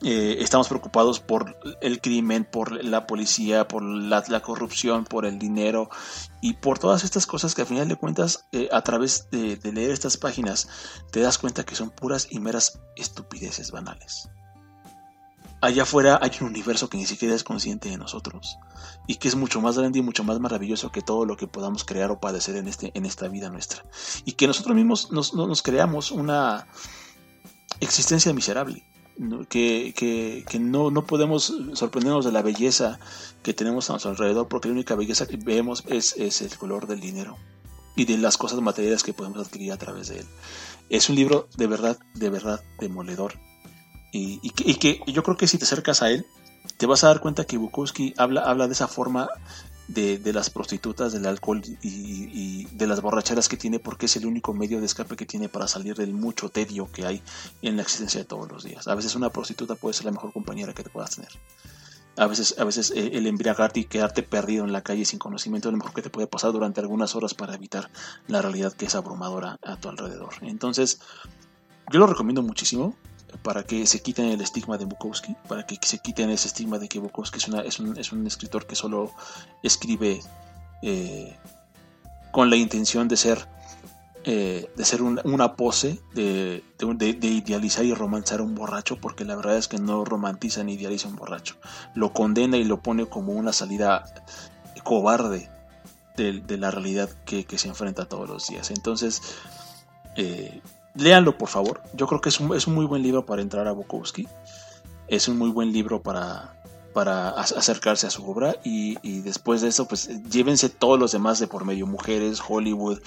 eh, estamos preocupados por el crimen, por la policía, por la, corrupción, por el dinero y por todas estas cosas que al final de cuentas eh, a través de, leer estas páginas te das cuenta que son puras y meras estupideces banales. Allá afuera hay un universo que ni siquiera es consciente de nosotros y que es mucho más grande y mucho más maravilloso que todo lo que podamos crear o padecer en, este, en esta vida nuestra. Y que nosotros mismos nos, nos creamos una existencia miserable que, que, no, no, podemos sorprendernos de la belleza que tenemos a nuestro alrededor, porque la única belleza que vemos es, es, el color del dinero y de las cosas materiales que podemos adquirir a través de él. Es un libro de verdad, de verdad demoledor. Y, y, que, y que yo creo que si te acercas a él, te vas a dar cuenta que Bukowski habla, habla de esa forma de, las prostitutas, del alcohol y, de las borracheras que tiene, porque es el único medio de escape que tiene para salir del mucho tedio que hay en la existencia de todos los días. A veces una prostituta puede ser la mejor compañera que te puedas tener. A veces, a veces eh, el embriagarte y quedarte perdido en la calle sin conocimiento es lo mejor que te puede pasar durante algunas horas para evitar la realidad que es abrumadora a tu alrededor. Entonces, yo lo recomiendo muchísimo. Para que se quiten el estigma de Bukowski, para que se quiten ese estigma de que Bukowski es, un, es un escritor que solo escribe eh, con la intención de ser eh, de ser una pose, de, de, idealizar y romantizar a un borracho, porque la verdad es que no romantiza ni idealiza a un borracho. Lo condena y lo pone como una salida cobarde de, la realidad que, se enfrenta todos los días. Entonces, eh, léanlo por favor. Yo creo que es un, es un muy buen libro para entrar a Bukowski. Es un muy buen libro para, para acercarse a su obra y, después de eso pues llévense todos los demás de por medio mujeres Hollywood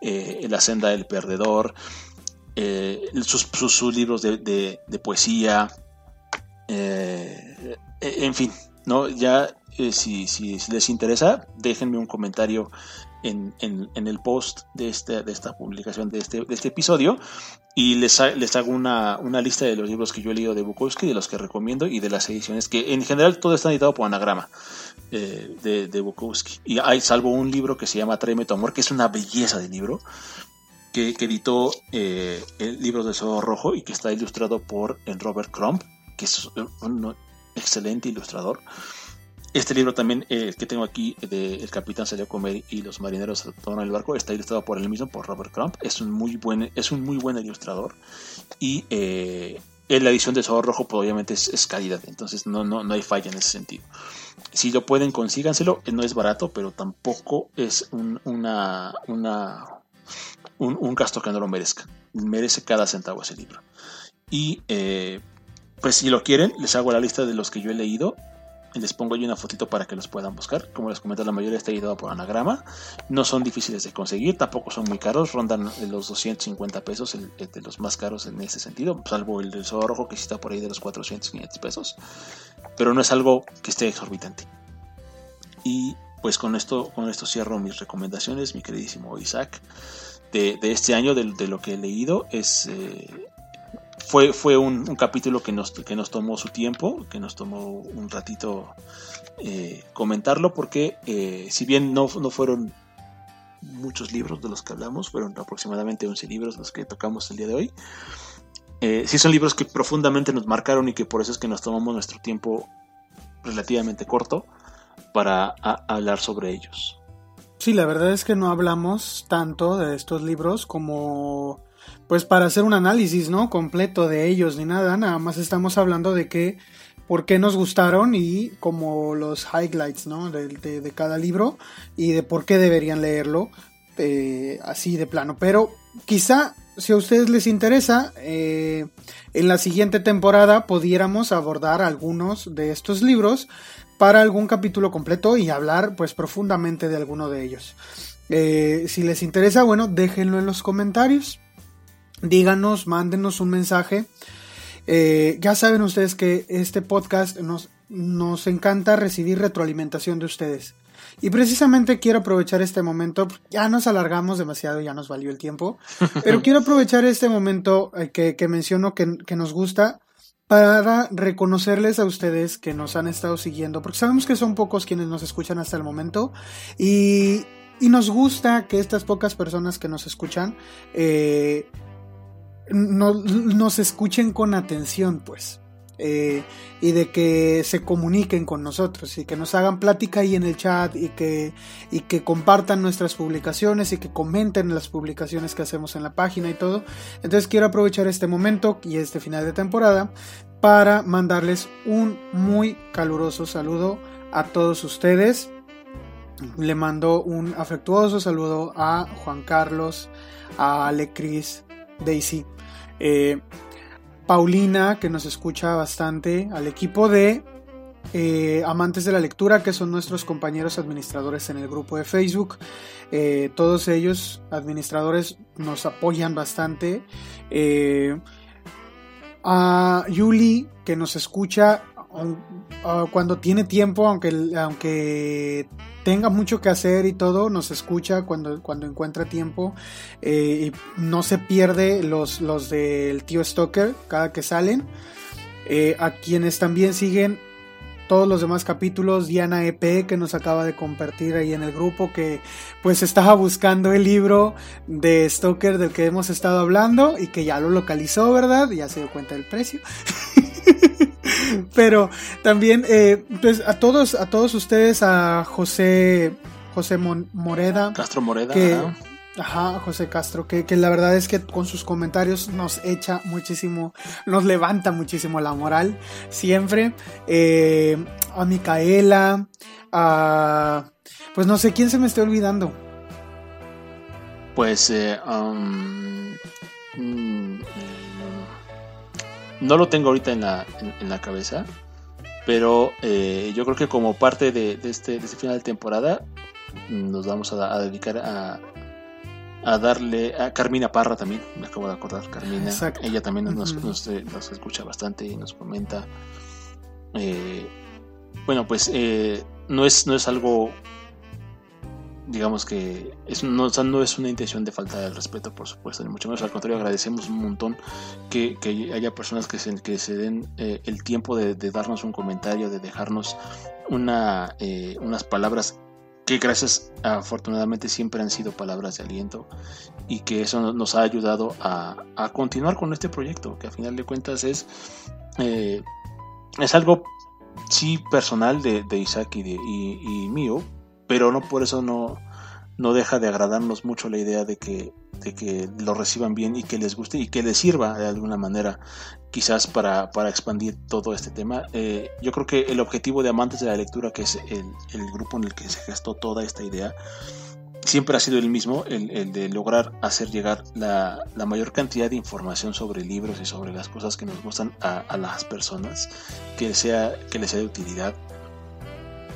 eh, la senda del perdedor eh, sus, libros de, poesía eh, en fin no ya si, si, les interesa déjenme un comentario en, el post de, este, de esta publicación de este, de este episodio y les, les hago una, lista de los libros que yo he leído de Bukowski, de los que recomiendo y de las ediciones, que en general todo está editado por anagrama eh, de, Bukowski. Y hay salvo un libro que se llama Tráeme tu amor, que es una belleza de libro, que, editó eh, el libro de Zorro Rojo y que está ilustrado por el Robert Crumb, que es un excelente ilustrador. Este libro también, eh, que tengo aquí, de El Capitán salió a comer y los marineros tomaron el barco, está ilustrado por él mismo, por Robert Crump. Es un muy buen, es un muy buen ilustrador. Y eh, en la edición de Zorro Rojo, pues obviamente es, calidad, entonces no, no, no hay falla en ese sentido. Si lo pueden, consíganselo. No es barato, pero tampoco es un, una, una, un, un gasto que no lo merezca. Merece cada centavo ese libro. Y eh, pues si lo quieren, les hago la lista de los que yo he leído les pongo ahí una fotito para que los puedan buscar. Como les comenté, la mayoría está editado por anagrama. No son difíciles de conseguir, tampoco son muy caros. Rondan los 250 pesos, de los más caros en ese sentido. Salvo el del Zorro Rojo, que sí está por ahí de los 400, 500 pesos. Pero no es algo que esté exorbitante. Y pues con esto, con esto cierro mis recomendaciones, mi queridísimo Isaac. De, este año, de, lo que he leído, es eh, fue, fue un, capítulo que nos, que nos tomó su tiempo, que nos tomó un ratito eh, comentarlo, porque eh, si bien no, no fueron muchos libros de los que hablamos, fueron aproximadamente 11 libros los que tocamos el día de hoy. Eh, sí son libros que profundamente nos marcaron y que por eso es que nos tomamos nuestro tiempo relativamente corto para hablar sobre ellos. Sí, la verdad es que no hablamos tanto de estos libros como pues para hacer un análisis, ¿no? Completo de ellos ni nada, nada más estamos hablando de que, por qué nos gustaron y como los highlights, ¿no? De, cada libro y de por qué deberían leerlo eh, así de plano. Pero quizá, si a ustedes les interesa, eh, en la siguiente temporada pudiéramos abordar algunos de estos libros para algún capítulo completo y hablar pues profundamente de alguno de ellos. Eh, si les interesa, bueno, déjenlo en los comentarios díganos, mándenos un mensaje. Eh, ya saben ustedes que este podcast nos, nos encanta recibir retroalimentación de ustedes. Y precisamente quiero aprovechar este momento, ya nos alargamos demasiado, ya nos valió el tiempo, *laughs* pero quiero aprovechar este momento eh, que, que, menciono que, que, nos gusta para reconocerles a ustedes que nos han estado siguiendo, porque sabemos que son pocos quienes nos escuchan hasta el momento y, y nos gusta que estas pocas personas que nos escuchan eh, nos escuchen con atención, pues. Eh, y de que se comuniquen con nosotros y que nos hagan plática ahí en el chat y que, y que compartan nuestras publicaciones y que comenten las publicaciones que hacemos en la página y todo. Entonces quiero aprovechar este momento y este final de temporada para mandarles un muy caluroso saludo a todos ustedes. Le mando un afectuoso saludo a Juan Carlos, a Alecris, Daisy, eh, Paulina, que nos escucha bastante, al equipo de eh, Amantes de la Lectura, que son nuestros compañeros administradores en el grupo de Facebook. Eh, todos ellos, administradores, nos apoyan bastante. a Yuli, que nos escucha cuando tiene tiempo, aunque, aunque tenga mucho que hacer y todo, nos escucha cuando, cuando encuentra tiempo eh, y no se pierde los, los del tío Stoker cada que salen. Eh, a quienes también siguen todos los demás capítulos, Diana EP que nos acaba de compartir ahí en el grupo que pues estaba buscando el libro de Stoker del que hemos estado hablando y que ya lo localizó, ¿verdad? Ya se dio cuenta del precio. *laughs* *laughs* Pero también eh, pues a todos a todos ustedes a José José Moreda Castro Moreda que, Ajá, José Castro, que, que, la verdad es que con sus comentarios nos echa muchísimo, nos levanta muchísimo la moral, siempre. Eh, a Micaela, a... Pues no sé, ¿quién se me está olvidando? Pues... Eh, um, mm, no lo tengo ahorita en la, en, la cabeza, pero eh, yo creo que como parte de, de, este, de este final de temporada nos vamos a, a dedicar a, a darle a Carmina Parra también, me acabo de acordar, Carmina, ella también nos, nos, escucha bastante y nos comenta. Eh, bueno, pues eh, no, es, no es algo, digamos que es, no, es una intención de falta de respeto, por supuesto, ni mucho menos, al contrario, agradecemos un montón que, que haya personas que se, que se den eh, el tiempo de, de, darnos un comentario, de dejarnos una, unas palabras que gracias afortunadamente siempre han sido palabras de aliento y que eso nos ha ayudado a, continuar con este proyecto, que a final de cuentas es, eh, es algo sí personal de, Isaac y, de, y, mío, pero no por eso no, no deja de agradarnos mucho la idea de que, de que lo reciban bien y que les guste y que les sirva de alguna manera quizás para, para expandir todo este tema. Eh, yo creo que el objetivo de Amantes de la Lectura, que es el, el, grupo en el que se gestó toda esta idea, siempre ha sido el mismo, el, el de lograr hacer llegar la, la, mayor cantidad de información sobre libros y sobre las cosas que nos gustan a, a las personas, que, sea, que les sea de utilidad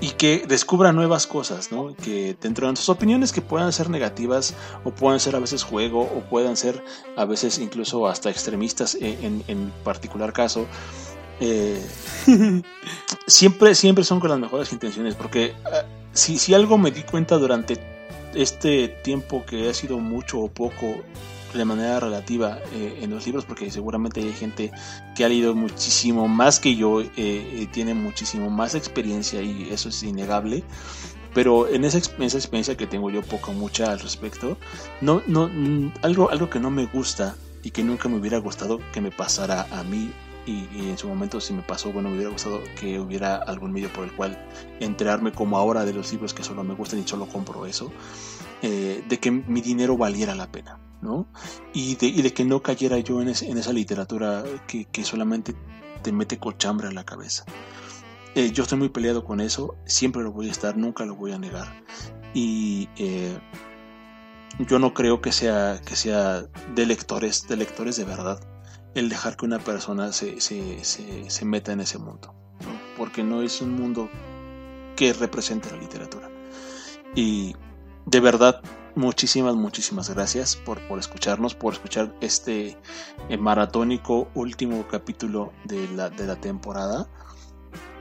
y que descubra nuevas cosas, ¿no? Que dentro de sus opiniones que puedan ser negativas o puedan ser a veces juego o puedan ser a veces incluso hasta extremistas en, en particular caso, eh, *laughs* siempre, siempre son con las mejores intenciones, porque ah, si, si algo me di cuenta durante este tiempo que ha sido mucho o poco de manera relativa eh, en los libros, porque seguramente hay gente que ha leído muchísimo más que yo, eh, eh, tiene muchísimo más experiencia y eso es innegable. Pero en esa, esa experiencia que tengo yo poco mucha al respecto, no, no, mm, algo, algo que no me gusta y que nunca me hubiera gustado que me pasara a mí y, en su momento si me pasó, bueno, me hubiera gustado que hubiera algún medio por el cual enterarme como ahora de los libros que solo me gustan y solo compro eso, de que mi dinero valiera la pena. Y de, de que no cayera yo en, esa literatura que, solamente te mete cochambre a la cabeza. Eh, yo estoy muy peleado con eso, siempre lo voy a estar, nunca lo voy a negar. Y eh, yo no creo que sea, que sea de lectores, de lectores de verdad, el dejar que una persona se, se, meta en ese mundo, porque no es un mundo que represente la literatura. Y de verdad Muchísimas, muchísimas gracias por, por escucharnos, por escuchar este eh, maratónico último capítulo de la, de la temporada.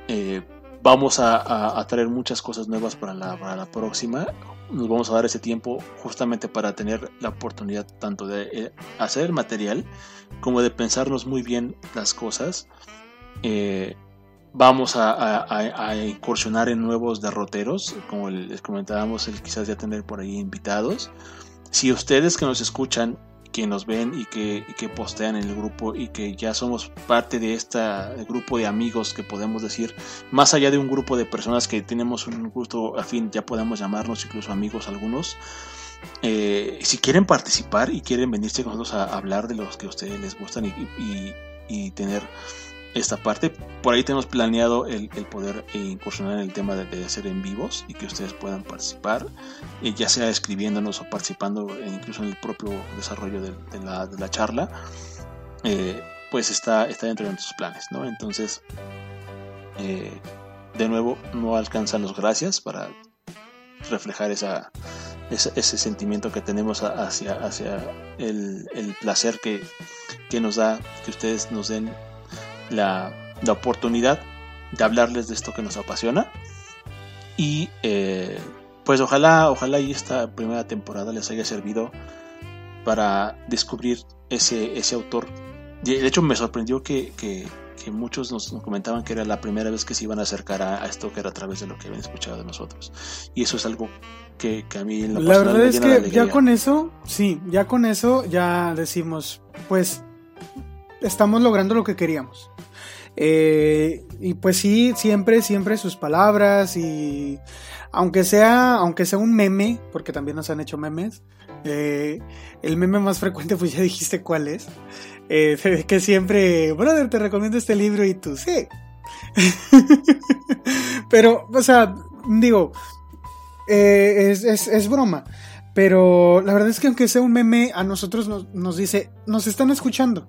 Eh, vamos a, traer muchas cosas nuevas para la, para la, próxima. Nos vamos a dar ese tiempo justamente para tener la oportunidad tanto de eh, hacer material como de pensarnos muy bien las cosas vamos a, incursionar en nuevos derroteros, como les comentábamos, el quizás ya tener por ahí invitados. Si ustedes que nos escuchan, que nos ven y que, postean en el grupo y que ya somos parte de este grupo de amigos que podemos decir, más allá de un grupo de personas que tenemos un gusto afín, ya podemos llamarnos incluso amigos algunos. Eh, si quieren participar y quieren venirse con nosotros a hablar de los que a ustedes les gustan y tener esta parte. Por ahí tenemos planeado el, poder incursionar en el tema de, hacer en vivos y que ustedes puedan participar, eh, ya sea escribiéndonos o participando eh, incluso en el propio desarrollo de, la, charla. Eh, pues está, está dentro de nuestros planes, ¿no? Entonces, de nuevo, no alcanzan los gracias para reflejar esa, ese, sentimiento que tenemos hacia, hacia el, el placer que, que nos da que ustedes nos den la, oportunidad de hablarles de esto que nos apasiona. Y eh, pues ojalá, ojalá y esta primera temporada les haya servido para descubrir ese, ese autor. De hecho me sorprendió que, que muchos nos comentaban que era la primera vez que se iban a acercar a, esto que era a través de lo que habían escuchado de nosotros. Y eso es algo que, a mí en La verdad es que ya con eso, sí, ya con eso ya decimos, pues estamos logrando lo que queríamos. Eh, y pues sí, siempre, siempre sus palabras y aunque sea, aunque sea un meme, porque también nos han hecho memes, eh, el meme más frecuente, pues ya dijiste cuál es. Eh, que siempre, brother, te recomiendo este libro y tú, sí. *laughs* Pero, o sea, digo, eh, es, es, broma. Pero la verdad es que aunque sea un meme, a nosotros nos, nos dice, nos están escuchando.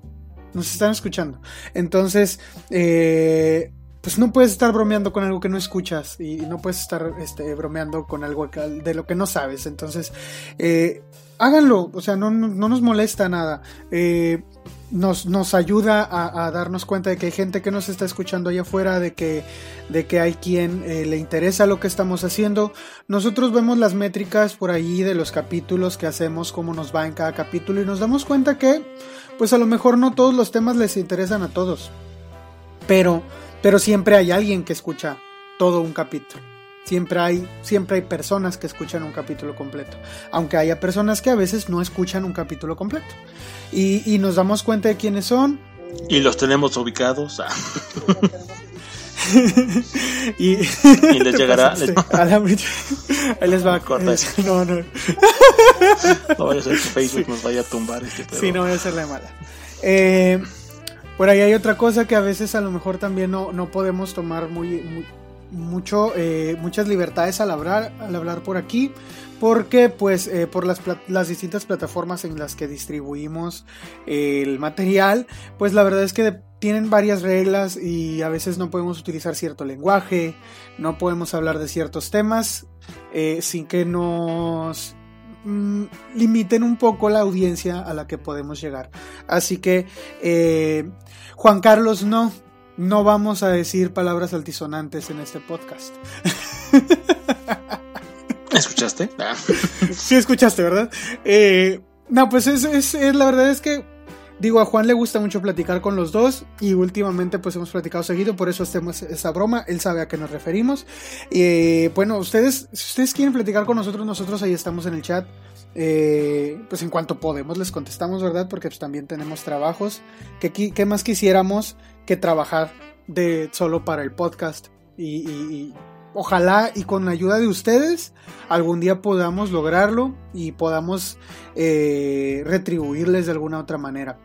Nos están escuchando. Entonces, eh, pues no puedes estar bromeando con algo que no escuchas y no puedes estar este, bromeando con algo de lo que no sabes. Entonces, eh, háganlo, o sea, no, nos molesta nada. Eh, nos, nos, ayuda a, darnos cuenta de que hay gente que nos está escuchando allá afuera, de que, de que hay quien eh, le interesa lo que estamos haciendo. Nosotros vemos las métricas por ahí de los capítulos que hacemos, cómo nos va en cada capítulo y nos damos cuenta que, pues a lo mejor no todos los temas les interesan a todos. Pero pero siempre hay alguien que escucha todo un capítulo. Siempre hay, siempre hay personas que escuchan un capítulo completo. Aunque haya personas que a veces no escuchan un capítulo completo. Y, nos damos cuenta de quiénes son. Y los tenemos ubicados. Ah. *laughs* y, les llegará. *laughs* ahí les va *laughs* a cortar. no, no. no vaya a ser que Facebook nos vaya a tumbar este Sí, no voy a hacerle mala. Eh, por ahí hay otra cosa que a veces a lo mejor también no, no podemos tomar muy, eh, muchas libertades al hablar, al hablar por aquí, porque pues eh, por las, distintas plataformas en las que distribuimos el material, pues la verdad es que tienen varias reglas y a veces no podemos utilizar cierto lenguaje, no podemos hablar de ciertos temas eh, sin que nos mm, limiten un poco la audiencia a la que podemos llegar. Así que Juan Carlos, no, no vamos a decir palabras altisonantes en este podcast. *laughs* ¿Escuchaste? Ah. sí, escuchaste, ¿verdad? Eh, no, pues es, es, la verdad es que Digo, a Juan le gusta mucho platicar con los dos y últimamente pues hemos platicado seguido, por eso hacemos esa broma, él sabe a qué nos referimos. Eh, bueno, ustedes, si ustedes quieren platicar con nosotros, nosotros ahí estamos en el chat. Eh, pues en cuanto podemos les contestamos, ¿verdad? Porque pues, también tenemos trabajos. ¿Qué, más quisiéramos que trabajar de solo para el podcast? Y, ojalá y con la ayuda de ustedes algún día podamos lograrlo y podamos eh, retribuirles de alguna otra manera.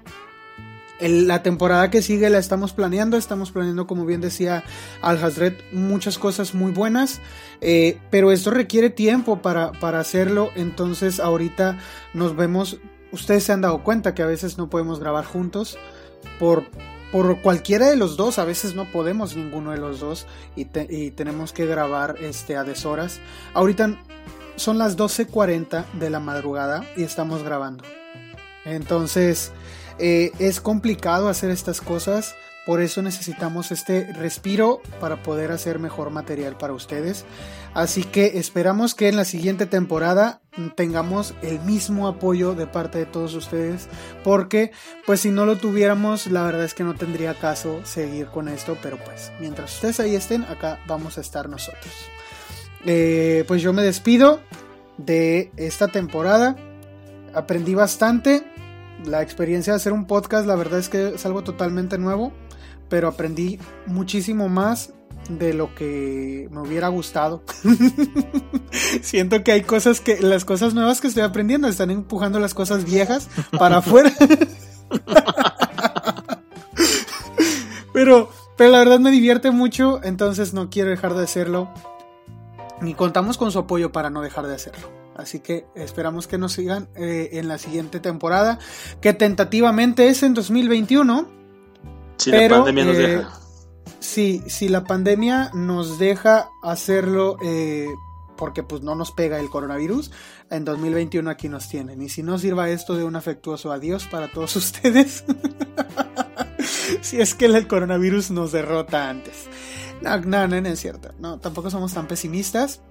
La temporada que sigue la estamos planeando, estamos planeando, como bien decía Al Hazred, muchas cosas muy buenas, eh, pero esto requiere tiempo para, para hacerlo, entonces ahorita nos vemos, ustedes se han dado cuenta que a veces no podemos grabar juntos por, por cualquiera de los dos, a veces no podemos ninguno de los dos y, tenemos que grabar este, a deshoras. Ahorita son las 12.40 de la madrugada y estamos grabando. Entonces, eh, es complicado hacer estas cosas, por eso necesitamos este respiro para poder hacer mejor material para ustedes. Así que esperamos que en la siguiente temporada tengamos el mismo apoyo de parte de todos ustedes, porque pues si no lo tuviéramos, la verdad es que no tendría caso seguir con esto, pero pues mientras ustedes ahí estén, acá vamos a estar nosotros. Eh, pues yo me despido de esta temporada. Aprendí bastante la experiencia de hacer un podcast, la verdad es que es algo totalmente nuevo, pero aprendí muchísimo más de lo que me hubiera gustado. *laughs* Siento que hay cosas que, las cosas nuevas que estoy aprendiendo están empujando las cosas viejas para *laughs* afuera. pero, pero la verdad me divierte mucho, entonces no quiero dejar de hacerlo. Y contamos con su apoyo para no dejar de hacerlo. Así que esperamos que nos sigan eh, en la siguiente temporada, que tentativamente es en 2021. Si la pandemia nos eh, deja. Sí, si la pandemia nos deja hacerlo eh, porque pues no nos pega el coronavirus, en 2021 aquí nos tienen. Y si no sirva esto de un afectuoso adiós para todos *laughs* ustedes, si es que el coronavirus nos derrota antes. No, no, no, no es cierto. No, tampoco somos tan pesimistas.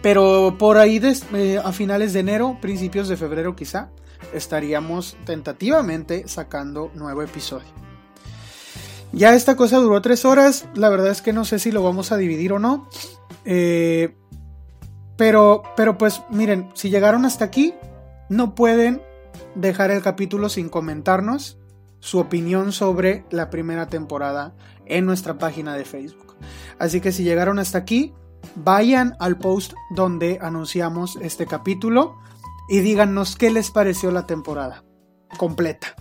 Pero por ahí eh, a finales de enero, principios de febrero quizá, estaríamos tentativamente sacando nuevo episodio. Ya esta cosa duró tres horas. La verdad es que no sé si lo vamos a dividir o no. Eh, pero, pero pues miren, si llegaron hasta aquí, no pueden dejar el capítulo sin comentarnos su opinión sobre la primera temporada en nuestra página de Facebook. Así que si llegaron hasta aquí, vayan al post donde anunciamos este capítulo y díganos qué les pareció la temporada completa.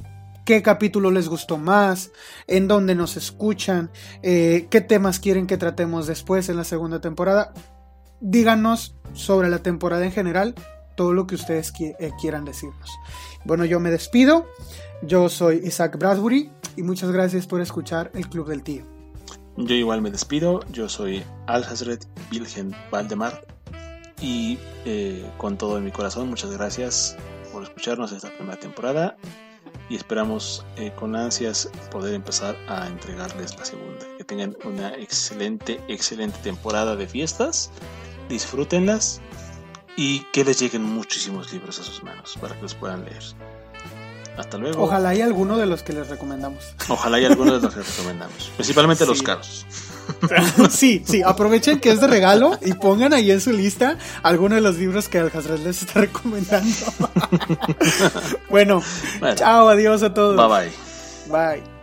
¿Qué capítulo les gustó más? ¿En dónde nos escuchan? Eh, ¿Qué temas quieren que tratemos después en la segunda temporada? Díganos sobre la temporada en general, todo lo que ustedes eh, quieran decirnos. Bueno, yo me despido. Yo soy Isaac Bradbury y muchas gracias por escuchar el Club del Tío. Yo igual me despido. Yo soy Al Hazret Wilhelm Valdemar y eh, con todo mi corazón, muchas gracias por escucharnos esta primera temporada y esperamos eh, con ansias poder empezar a entregarles la segunda. Que tengan una excelente, excelente temporada de fiestas, disfrútenlas y que les lleguen muchísimos libros a sus manos para que los puedan leer. Hasta luego. Ojalá hay alguno de los que les recomendamos. Ojalá hay alguno de los que les recomendamos. *laughs* Principalmente los caros. *laughs* sí, sí, aprovechen que es de regalo y pongan ahí en su lista alguno de los libros que Alcatraz les está recomendando. *laughs* bueno, chao, adiós a todos. Bye bye. Bye.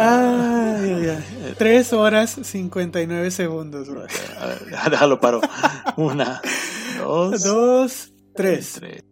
Ay, ay, Tres horas 59 segundos, A ver, *laughs* déjalo paro. Una, dos, dos tres. tres.